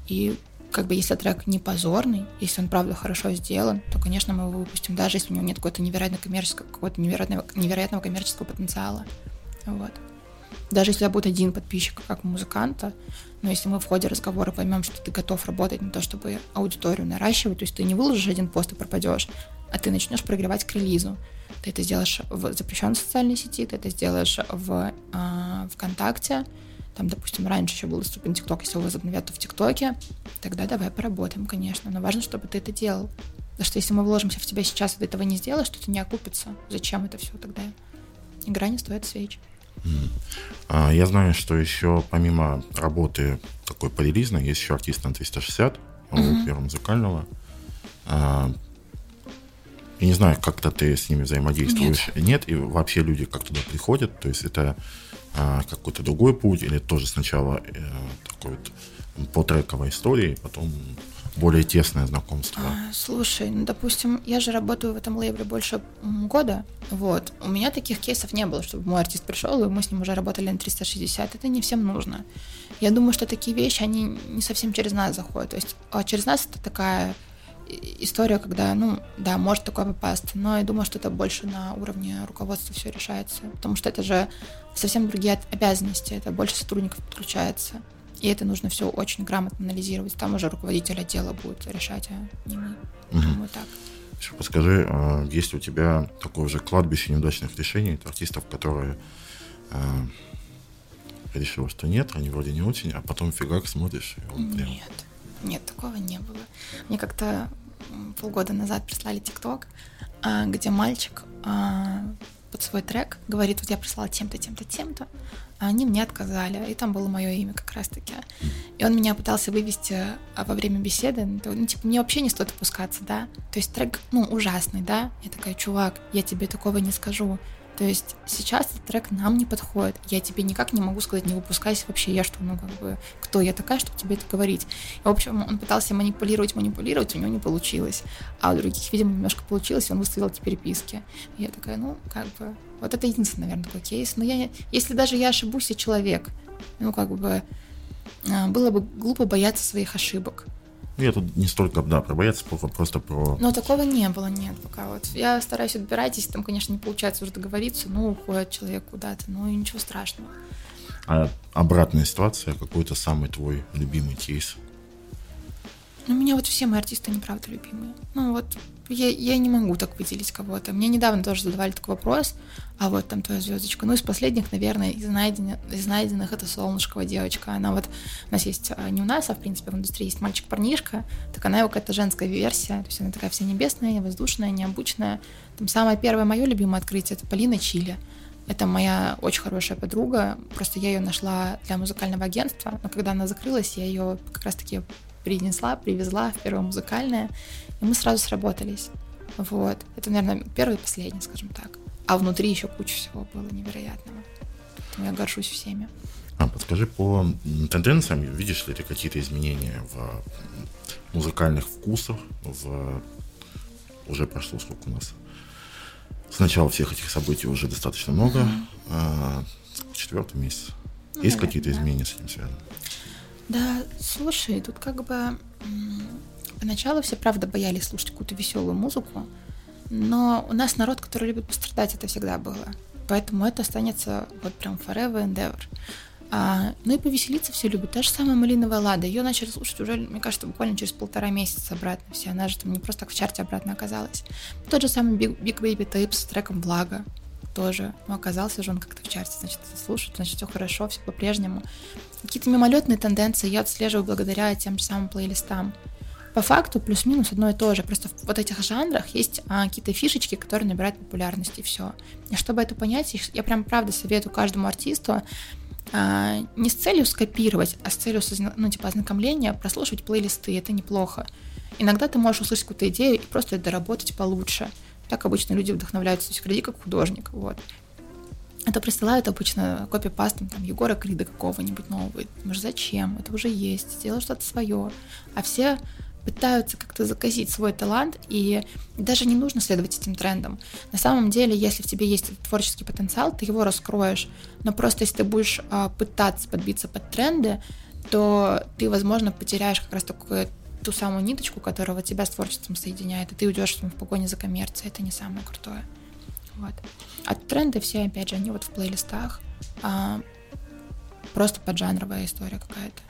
И как бы если трек не позорный, если он правда хорошо сделан, то, конечно, мы его выпустим, даже если у него нет какого-то невероятного коммерческого, какого-то невероятного, невероятного коммерческого потенциала. Вот. Даже если будет один подписчик, как у музыканта, но если мы в ходе разговора поймем, что ты готов работать на то, чтобы аудиторию наращивать, то есть ты не выложишь один пост и пропадешь, а ты начнешь прогревать к релизу. Ты это сделаешь в запрещенной социальной сети, ты это сделаешь в э, ВКонтакте, там, допустим, раньше еще был доступен ТикТок, если его возобновят, то в ТикТоке, тогда давай поработаем, конечно. Но важно, чтобы ты это делал. Потому что если мы вложимся в тебя сейчас, и ты этого не сделаешь, то это не окупится. Зачем это все тогда? Игра не стоит свеч. А, я знаю, что еще помимо работы такой полиризной, есть еще артист на 360 у uh-huh. первого музыкального. А, я не знаю, как-то ты с ними взаимодействуешь. Нет. Нет, и вообще люди как туда приходят, то есть это а, какой-то другой путь, или тоже сначала э, такой вот по трековой истории, потом более тесное знакомство? А, слушай, ну, допустим, я же работаю в этом лейбле больше года, вот. У меня таких кейсов не было, чтобы мой артист пришел, и мы с ним уже работали на 360. Это не всем нужно. Я думаю, что такие вещи, они не совсем через нас заходят. То есть а через нас это такая история, когда, ну, да, может такое попасть, но я думаю, что это больше на уровне руководства все решается, потому что это же совсем другие обязанности, это больше сотрудников подключается. И это нужно все очень грамотно анализировать. Там уже руководитель отдела будет решать, а не мы. Угу. Вот так. Еще подскажи, а есть ли у тебя такое же кладбище неудачных решений артистов, которые а, решила, что нет, они вроде не очень, а потом фигак смотришь, и он прям... Нет, нет, такого не было. Мне как-то полгода назад прислали ТикТок, а, где мальчик под свой трек говорит, вот я прислала тем-то, тем-то, тем-то, они мне отказали, и там было мое имя как раз-таки. И он меня пытался вывести а, во время беседы, ну, типа, мне вообще не стоит опускаться, да, то есть трек, ну, ужасный, да, я такая, чувак, я тебе такого не скажу, то есть сейчас этот трек нам не подходит. Я тебе никак не могу сказать, не выпускайся вообще. Я что, ну как бы, кто я такая, чтобы тебе это говорить? И, в общем, он пытался манипулировать, манипулировать, у него не получилось. А у других, видимо, немножко получилось, и он выставил эти переписки. И я такая, ну, как бы, вот это единственный, наверное, такой кейс. Но я, если даже я ошибусь, я человек, ну, как бы, а, было бы глупо бояться своих ошибок. Я тут не столько, да, про бояться, просто про... Но такого не было, нет, пока вот. Я стараюсь отбирать, если там, конечно, не получается уже договориться, ну, уходит человек куда-то, ну, и ничего страшного. А обратная ситуация, какой-то самый твой любимый кейс? Ну, у меня вот все мои артисты, они правда любимые. Ну, вот я, я не могу так выделить кого-то. Мне недавно тоже задавали такой вопрос, а вот там твоя звездочка. Ну, из последних, наверное, из найденных, из найденных это Солнышкова девочка. Она вот, у нас есть, а, не у нас, а в принципе в индустрии есть мальчик-парнишка, так она его какая-то женская версия, то есть она такая вся небесная, воздушная, необычная. Там самое первое мое любимое открытие — это Полина Чили. Это моя очень хорошая подруга, просто я ее нашла для музыкального агентства, но когда она закрылась, я ее как раз-таки принесла, привезла в первое музыкальное, и мы сразу сработались. Вот. Это, наверное, первый и последний, скажем так. А внутри еще куча всего было невероятного. Поэтому я горжусь всеми. А подскажи по тенденциям, видишь ли ты какие-то изменения в музыкальных вкусах, в уже прошло сколько у нас? С начала всех этих событий уже достаточно много. Mm-hmm. А, четвертый месяц. Ну, Есть какие-то да. изменения с этим связаны? Да, слушай, тут как бы поначалу все, правда, боялись слушать какую-то веселую музыку, но у нас народ, который любит пострадать, это всегда было. Поэтому это останется вот прям forever and ever. А, ну и повеселиться все любят. Та же самая «Малиновая лада». Ее начали слушать уже, мне кажется, буквально через полтора месяца обратно все. Она же там не просто так в чарте обратно оказалась. Тот же самый Big, Big Baby Tape с треком «Благо» тоже. Ну, оказался же он как-то в чарте, значит, слушают, значит, все хорошо, все по-прежнему. Какие-то мимолетные тенденции я отслеживаю благодаря тем же самым плейлистам. По факту плюс-минус одно и то же. Просто в вот этих жанрах есть а, какие-то фишечки, которые набирают популярность, и все. И чтобы это понять, я прям правда советую каждому артисту а, не с целью скопировать, а с целью ну, типа, ознакомления прослушивать плейлисты. Это неплохо. Иногда ты можешь услышать какую-то идею и просто доработать получше. Так обычно люди вдохновляются, то есть вроде как художник, вот. Это присылают обычно копипастом там Егора Крида какого-нибудь нового. Думаешь, зачем? Это уже есть, сделай что-то свое. А все пытаются как-то заказить свой талант, и даже не нужно следовать этим трендам. На самом деле, если в тебе есть творческий потенциал, ты его раскроешь. Но просто если ты будешь а, пытаться подбиться под тренды, то ты, возможно, потеряешь как раз такое ту самую ниточку, которая тебя с творчеством соединяет, и ты уйдешь в погоне за коммерцией. Это не самое крутое. Вот. А тренды все, опять же, они вот в плейлистах. А, просто поджанровая история какая-то.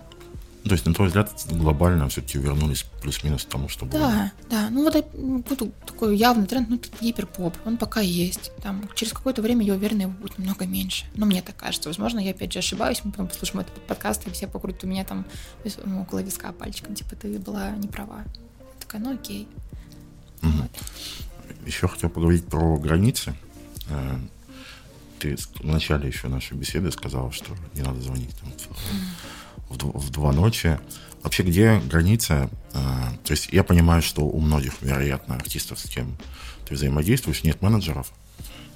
То есть, на твой взгляд, глобально все-таки вернулись плюс-минус к тому, что было? Да, да. Ну, вот ну, такой явный тренд, ну, гиперпоп, он пока есть. Там, через какое-то время, я уверена, его будет много меньше. Но мне так кажется. Возможно, я опять же ошибаюсь, мы потом послушаем этот подкаст, и все покрутят у меня там ну, около виска пальчиком, типа, ты была не права. Я такая, ну, окей. Угу. Вот. Еще хотел поговорить про границы. Э, ты в начале еще нашей беседы сказала, что не надо звонить там, в, два ночи. Вообще, где граница? А, то есть я понимаю, что у многих, вероятно, артистов, с кем ты взаимодействуешь, нет менеджеров.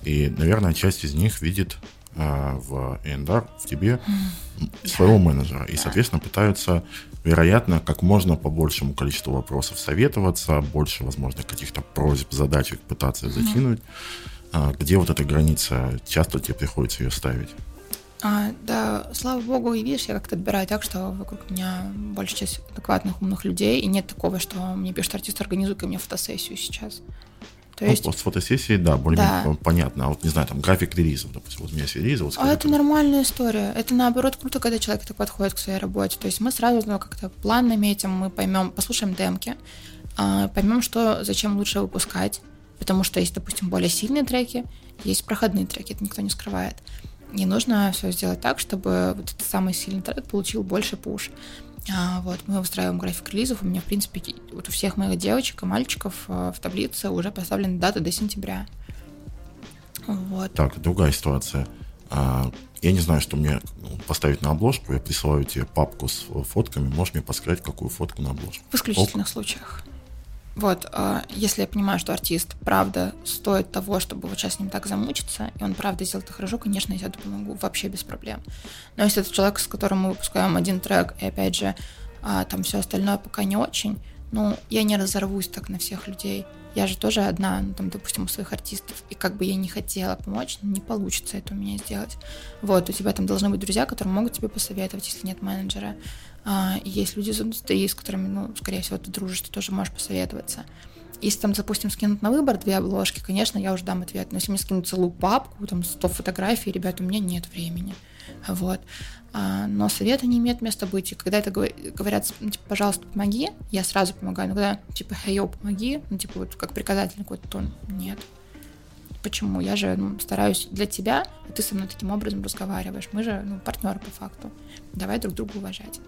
И, наверное, часть из них видит а, в Эндар, в тебе, своего менеджера. И, соответственно, пытаются, вероятно, как можно по большему количеству вопросов советоваться, больше, возможно, каких-то просьб, задачек пытаться закинуть. А, где вот эта граница? Часто тебе приходится ее ставить? А, да, слава богу, и видишь, я как-то отбираю так, что вокруг меня большая часть адекватных, умных людей, и нет такого, что мне пишет артист, организуй ко мне фотосессию сейчас. То ну, есть... с фотосессии, да, более-менее да. понятно. А вот, не знаю, там, график релизов, допустим, вот у меня есть релизы. Вот а это нормальная история. Это, наоборот, круто, когда человек так подходит к своей работе. То есть мы сразу ну, как-то план наметим, мы поймем, послушаем демки, А, поймем, что зачем лучше выпускать, потому что есть, допустим, более сильные треки, есть проходные треки, это никто не скрывает. И нужно все сделать так, чтобы вот этот самый сильный трек получил больше пуш. А, вот, мы выстраиваем график релизов. У меня, в принципе, вот у всех моих девочек и мальчиков а, в таблице уже поставлена дата до сентября. Вот. Так, другая ситуация. А, я не знаю, что мне поставить на обложку. Я присылаю тебе папку с фотками. Можешь мне подсказать, какую фотку на обложку? В исключительных Ок. случаях. Вот, а, если я понимаю, что артист правда стоит того, чтобы вот сейчас с ним так замучиться, и он правда сделал это хорошо, конечно, я тебе помогу вообще без проблем. Но если это человек, с которым мы выпускаем один трек, и опять же, а, там все остальное пока не очень, ну, я не разорвусь так на всех людей. Я же тоже одна, ну, там, допустим, у своих артистов, и как бы я не хотела помочь, не получится это у меня сделать. Вот, у тебя там должны быть друзья, которые могут тебе посоветовать, если нет менеджера. А, есть люди из индустрии, с которыми, ну, скорее всего, ты дружишь, ты тоже можешь посоветоваться. Если там, допустим, скинут на выбор две обложки, конечно, я уже дам ответ. Но если мне скинут целую папку, там 100 фотографий, ребят, у меня нет времени. Вот. А, но советы не имеют места быть. И когда это говорят, ну, типа, пожалуйста, помоги, я сразу помогаю. Но когда, типа, хей, помоги, ну, типа, вот как приказательный какой-то тон, нет. Почему? Я же ну, стараюсь для тебя, а ты со мной таким образом разговариваешь. Мы же ну, партнеры по факту. Давай друг друга уважать.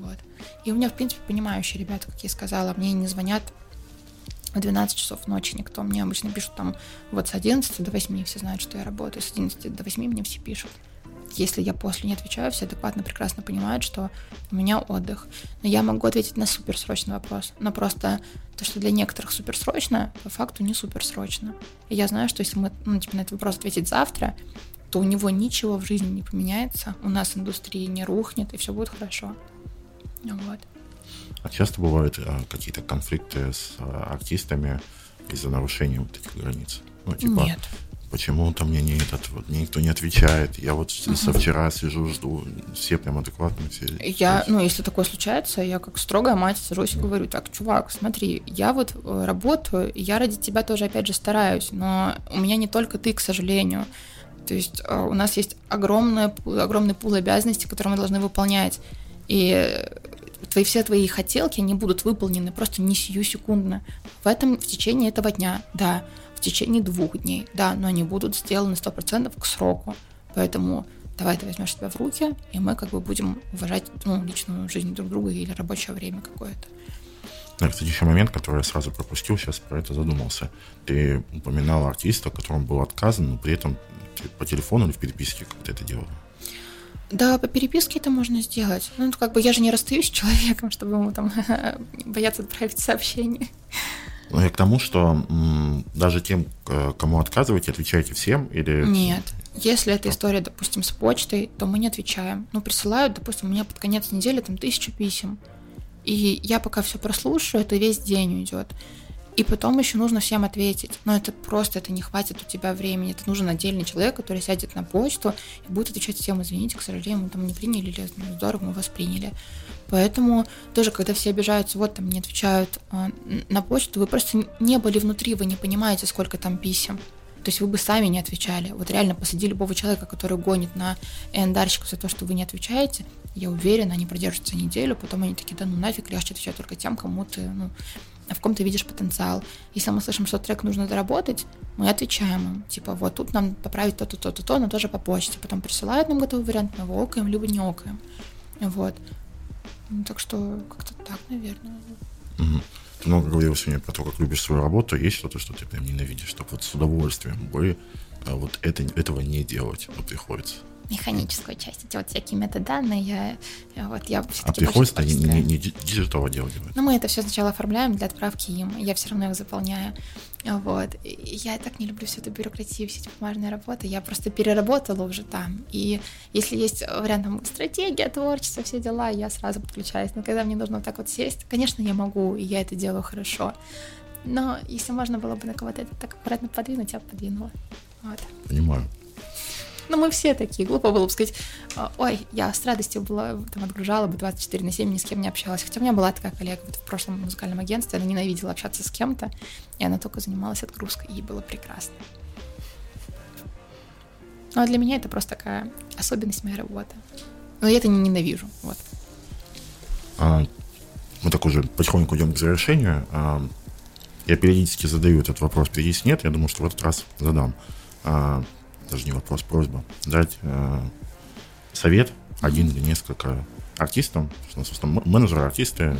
Вот. И у меня, в принципе, понимающие ребята, как я сказала, мне не звонят в 12 часов ночи никто. Мне обычно пишут там вот с 11 до 8, все знают, что я работаю, с 11 до 8 мне все пишут. Если я после не отвечаю, все адекватно прекрасно понимают, что у меня отдых. Но я могу ответить на суперсрочный вопрос. Но просто то, что для некоторых суперсрочно, по факту не суперсрочно. И я знаю, что если мы ну, типа, на этот вопрос ответить завтра, то у него ничего в жизни не поменяется, у нас индустрия не рухнет, и все будет хорошо. Вот. А часто бывают а, какие-то конфликты с а, артистами из-за нарушения вот этих границ? Ну, типа, Нет. Почему-то мне не этот, вот, мне никто не отвечает. Я вот uh-huh. со вчера сижу, жду, все прям адекватные. Все, я, ну, если такое случается, я как строгая мать сажусь и говорю, так, чувак, смотри, я вот э, работаю, я ради тебя тоже, опять же, стараюсь, но у меня не только ты, к сожалению. То есть у нас есть огромный, огромный пул обязанностей, которые мы должны выполнять. И твои, все твои хотелки, они будут выполнены просто не сию секундно. В этом, в течение этого дня, да, в течение двух дней, да, но они будут сделаны 100% к сроку. Поэтому давай ты возьмешь себя в руки, и мы как бы будем уважать ну, личную жизнь друг друга или рабочее время какое-то. Да, кстати, еще момент, который я сразу пропустил, сейчас про это задумался. Ты упоминал артиста, которому был отказан, но при этом по телефону или в переписке как ты это делал? Да, по переписке это можно сделать. Ну, как бы я же не расстаюсь с человеком, чтобы ему там бояться отправить сообщение. Ну, я к тому, что даже тем, кому отказываете, отвечаете всем или... Нет. Если эта история, допустим, с почтой, то мы не отвечаем. Ну, присылают, допустим, мне под конец недели там тысячу писем. И я пока все прослушаю, это весь день уйдет. И потом еще нужно всем ответить. Но это просто, это не хватит у тебя времени. Это нужен отдельный человек, который сядет на почту и будет отвечать всем, извините, к сожалению, мы там не приняли, или ну, здорово, мы вас приняли. Поэтому тоже, когда все обижаются, вот там не отвечают э, на почту, вы просто не были внутри, вы не понимаете, сколько там писем. То есть вы бы сами не отвечали. Вот реально посади любого человека, который гонит на эндарщиков за то, что вы не отвечаете, я уверена, они продержатся неделю, потом они такие, да ну нафиг, легче отвечать только тем, кому ты, ну, в ком ты видишь потенциал. Если мы слышим, что трек нужно доработать, мы отвечаем им, типа, вот тут нам поправить то-то, то-то, то, но тоже по почте. Потом присылают нам готовый вариант, мы его окаем, либо не окаем. Вот. Ну, так что как-то так, наверное. Угу. Ты много говорил сегодня про то, как любишь свою работу. Есть что-то, что ты прям ненавидишь, чтобы вот с удовольствием бы а вот это, этого не делать вот приходится? Механическую часть, эти вот всякие метаданные, я, я вот я А приходится не, не, не диджитово делать? Ну, мы это все сначала оформляем для отправки им, я все равно их заполняю. Вот. И я так не люблю всю эту бюрократию, все эти бумажные работы. Я просто переработала уже там. И если есть вариант там, стратегия, творчество, все дела, я сразу подключаюсь. Но когда мне нужно вот так вот сесть, конечно, я могу, и я это делаю хорошо. Но если можно было бы на кого-то это так аккуратно подвинуть, я бы подвинула. Вот. Понимаю. Ну, мы все такие. Глупо было бы сказать, «А, ой, я с радостью была, там, отгружала бы 24 на 7, ни с кем не общалась. Хотя у меня была такая коллега вот в прошлом музыкальном агентстве, она ненавидела общаться с кем-то, и она только занималась отгрузкой, и было прекрасно. Ну, а для меня это просто такая особенность моей работы. Но я это не ненавижу, вот. А, мы так уже потихоньку идем к завершению. А, я периодически задаю этот вопрос, периодически нет, я думаю, что в этот раз задам. А, даже не вопрос, просьба. Дать а, совет один или несколько артистам, в основном менеджеры, артисты,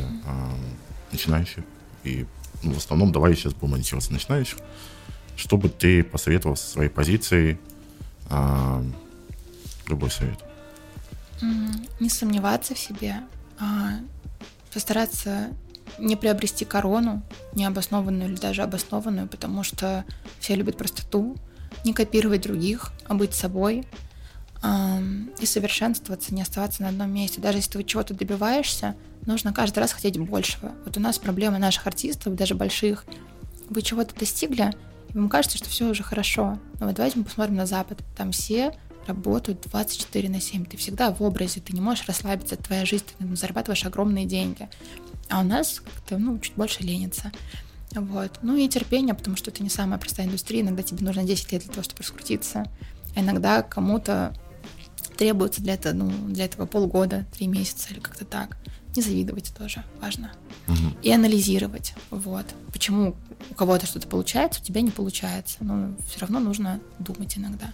начинающие. И ну, в основном давай сейчас будем ориентироваться начинающих. Чтобы ты посоветовал со своей позиции любой совет? Не сомневаться в себе, а постараться не приобрести корону, необоснованную или даже обоснованную, потому что все любят простоту, не копировать других, а быть собой и совершенствоваться, не оставаться на одном месте. Даже если ты чего-то добиваешься, нужно каждый раз хотеть большего. Вот у нас проблема наших артистов, даже больших. Вы чего-то достигли, и вам кажется, что все уже хорошо. Но вот давайте мы посмотрим на Запад. Там все работают 24 на 7. Ты всегда в образе, ты не можешь расслабиться, твоя жизнь, ты зарабатываешь огромные деньги. А у нас как-то, ну, чуть больше ленится. Вот. Ну и терпение, потому что это не самая простая индустрия. Иногда тебе нужно 10 лет для того, чтобы раскрутиться. А иногда кому-то требуется для этого, ну, для этого полгода, три месяца или как-то так. Не завидовать тоже важно. Угу. И анализировать. Вот. Почему у кого-то что-то получается, у тебя не получается. Но все равно нужно думать иногда.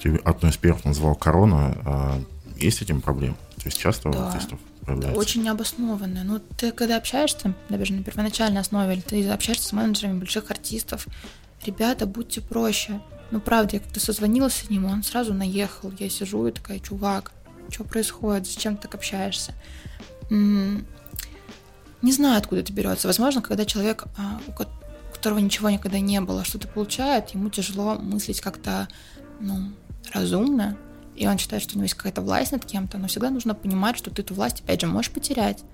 Ты одну из первых назвал корона. А есть с этим проблем? То есть часто да. у появляется? Очень необоснованно. Ну, ты когда общаешься, даже на первоначальной основе, или ты общаешься с менеджерами больших артистов, ребята, будьте проще. Ну, правда, я как-то созвонилась с ним, он сразу наехал. Я сижу и такая, чувак, что происходит, зачем ты так общаешься? Не знаю, откуда это берется. Возможно, когда человек, а, у которого ничего никогда не было, что-то получает, ему тяжело мыслить как-то ну, разумно, и он считает, что у него есть какая-то власть над кем-то, но всегда нужно понимать, что ты эту власть, опять же, можешь потерять.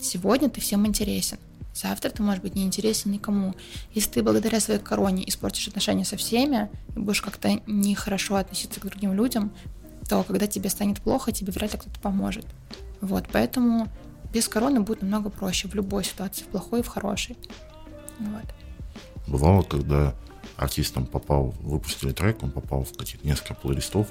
Сегодня ты всем интересен, завтра ты, может быть, не интересен никому. Если ты благодаря своей короне испортишь отношения со всеми и будешь как-то нехорошо относиться к другим людям, то когда тебе станет плохо, тебе вряд ли кто-то поможет. Вот, поэтому без короны будет намного проще в любой ситуации, в плохой и в хорошей. Вот. Бывало, когда артист там попал, выпустили трек, он попал в какие-то несколько плейлистов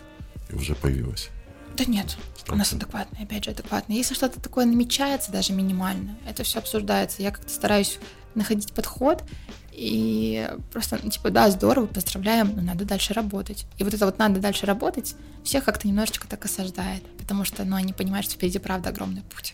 и уже появилось. Да нет, у нас адекватно, опять же, адекватно. Если что-то такое намечается, даже минимально, это все обсуждается. Я как-то стараюсь находить подход и просто, ну, типа, да, здорово, поздравляем, но надо дальше работать. И вот это вот надо дальше работать всех как-то немножечко так осаждает, потому что, ну, они понимают, что впереди, правда, огромный путь.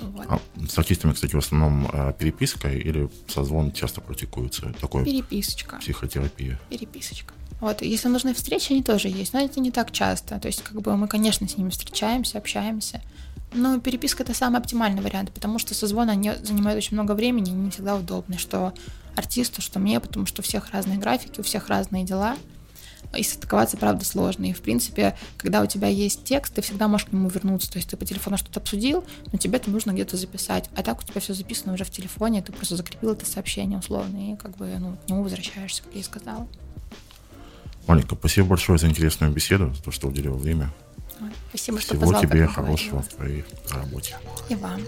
Вот. А с артистами, кстати, в основном э, переписка или созвон часто практикуется? Такой Переписочка. Психотерапия. Переписочка. Вот, если нужны встречи, они тоже есть, но это не так часто. То есть, как бы мы, конечно, с ними встречаемся, общаемся. Но переписка это самый оптимальный вариант, потому что созвон они занимают очень много времени и не всегда удобны, что артисту, что мне, потому что у всех разные графики, у всех разные дела и состыковаться, правда, сложно. И, в принципе, когда у тебя есть текст, ты всегда можешь к нему вернуться. То есть ты по телефону что-то обсудил, но тебе это нужно где-то записать. А так у тебя все записано уже в телефоне, ты просто закрепил это сообщение условно, и как бы ну, к нему возвращаешься, как я и сказала. Маленько, спасибо большое за интересную беседу, за то, что уделила время. Спасибо, что Всего тебе хорошего в твоей работе. И вам.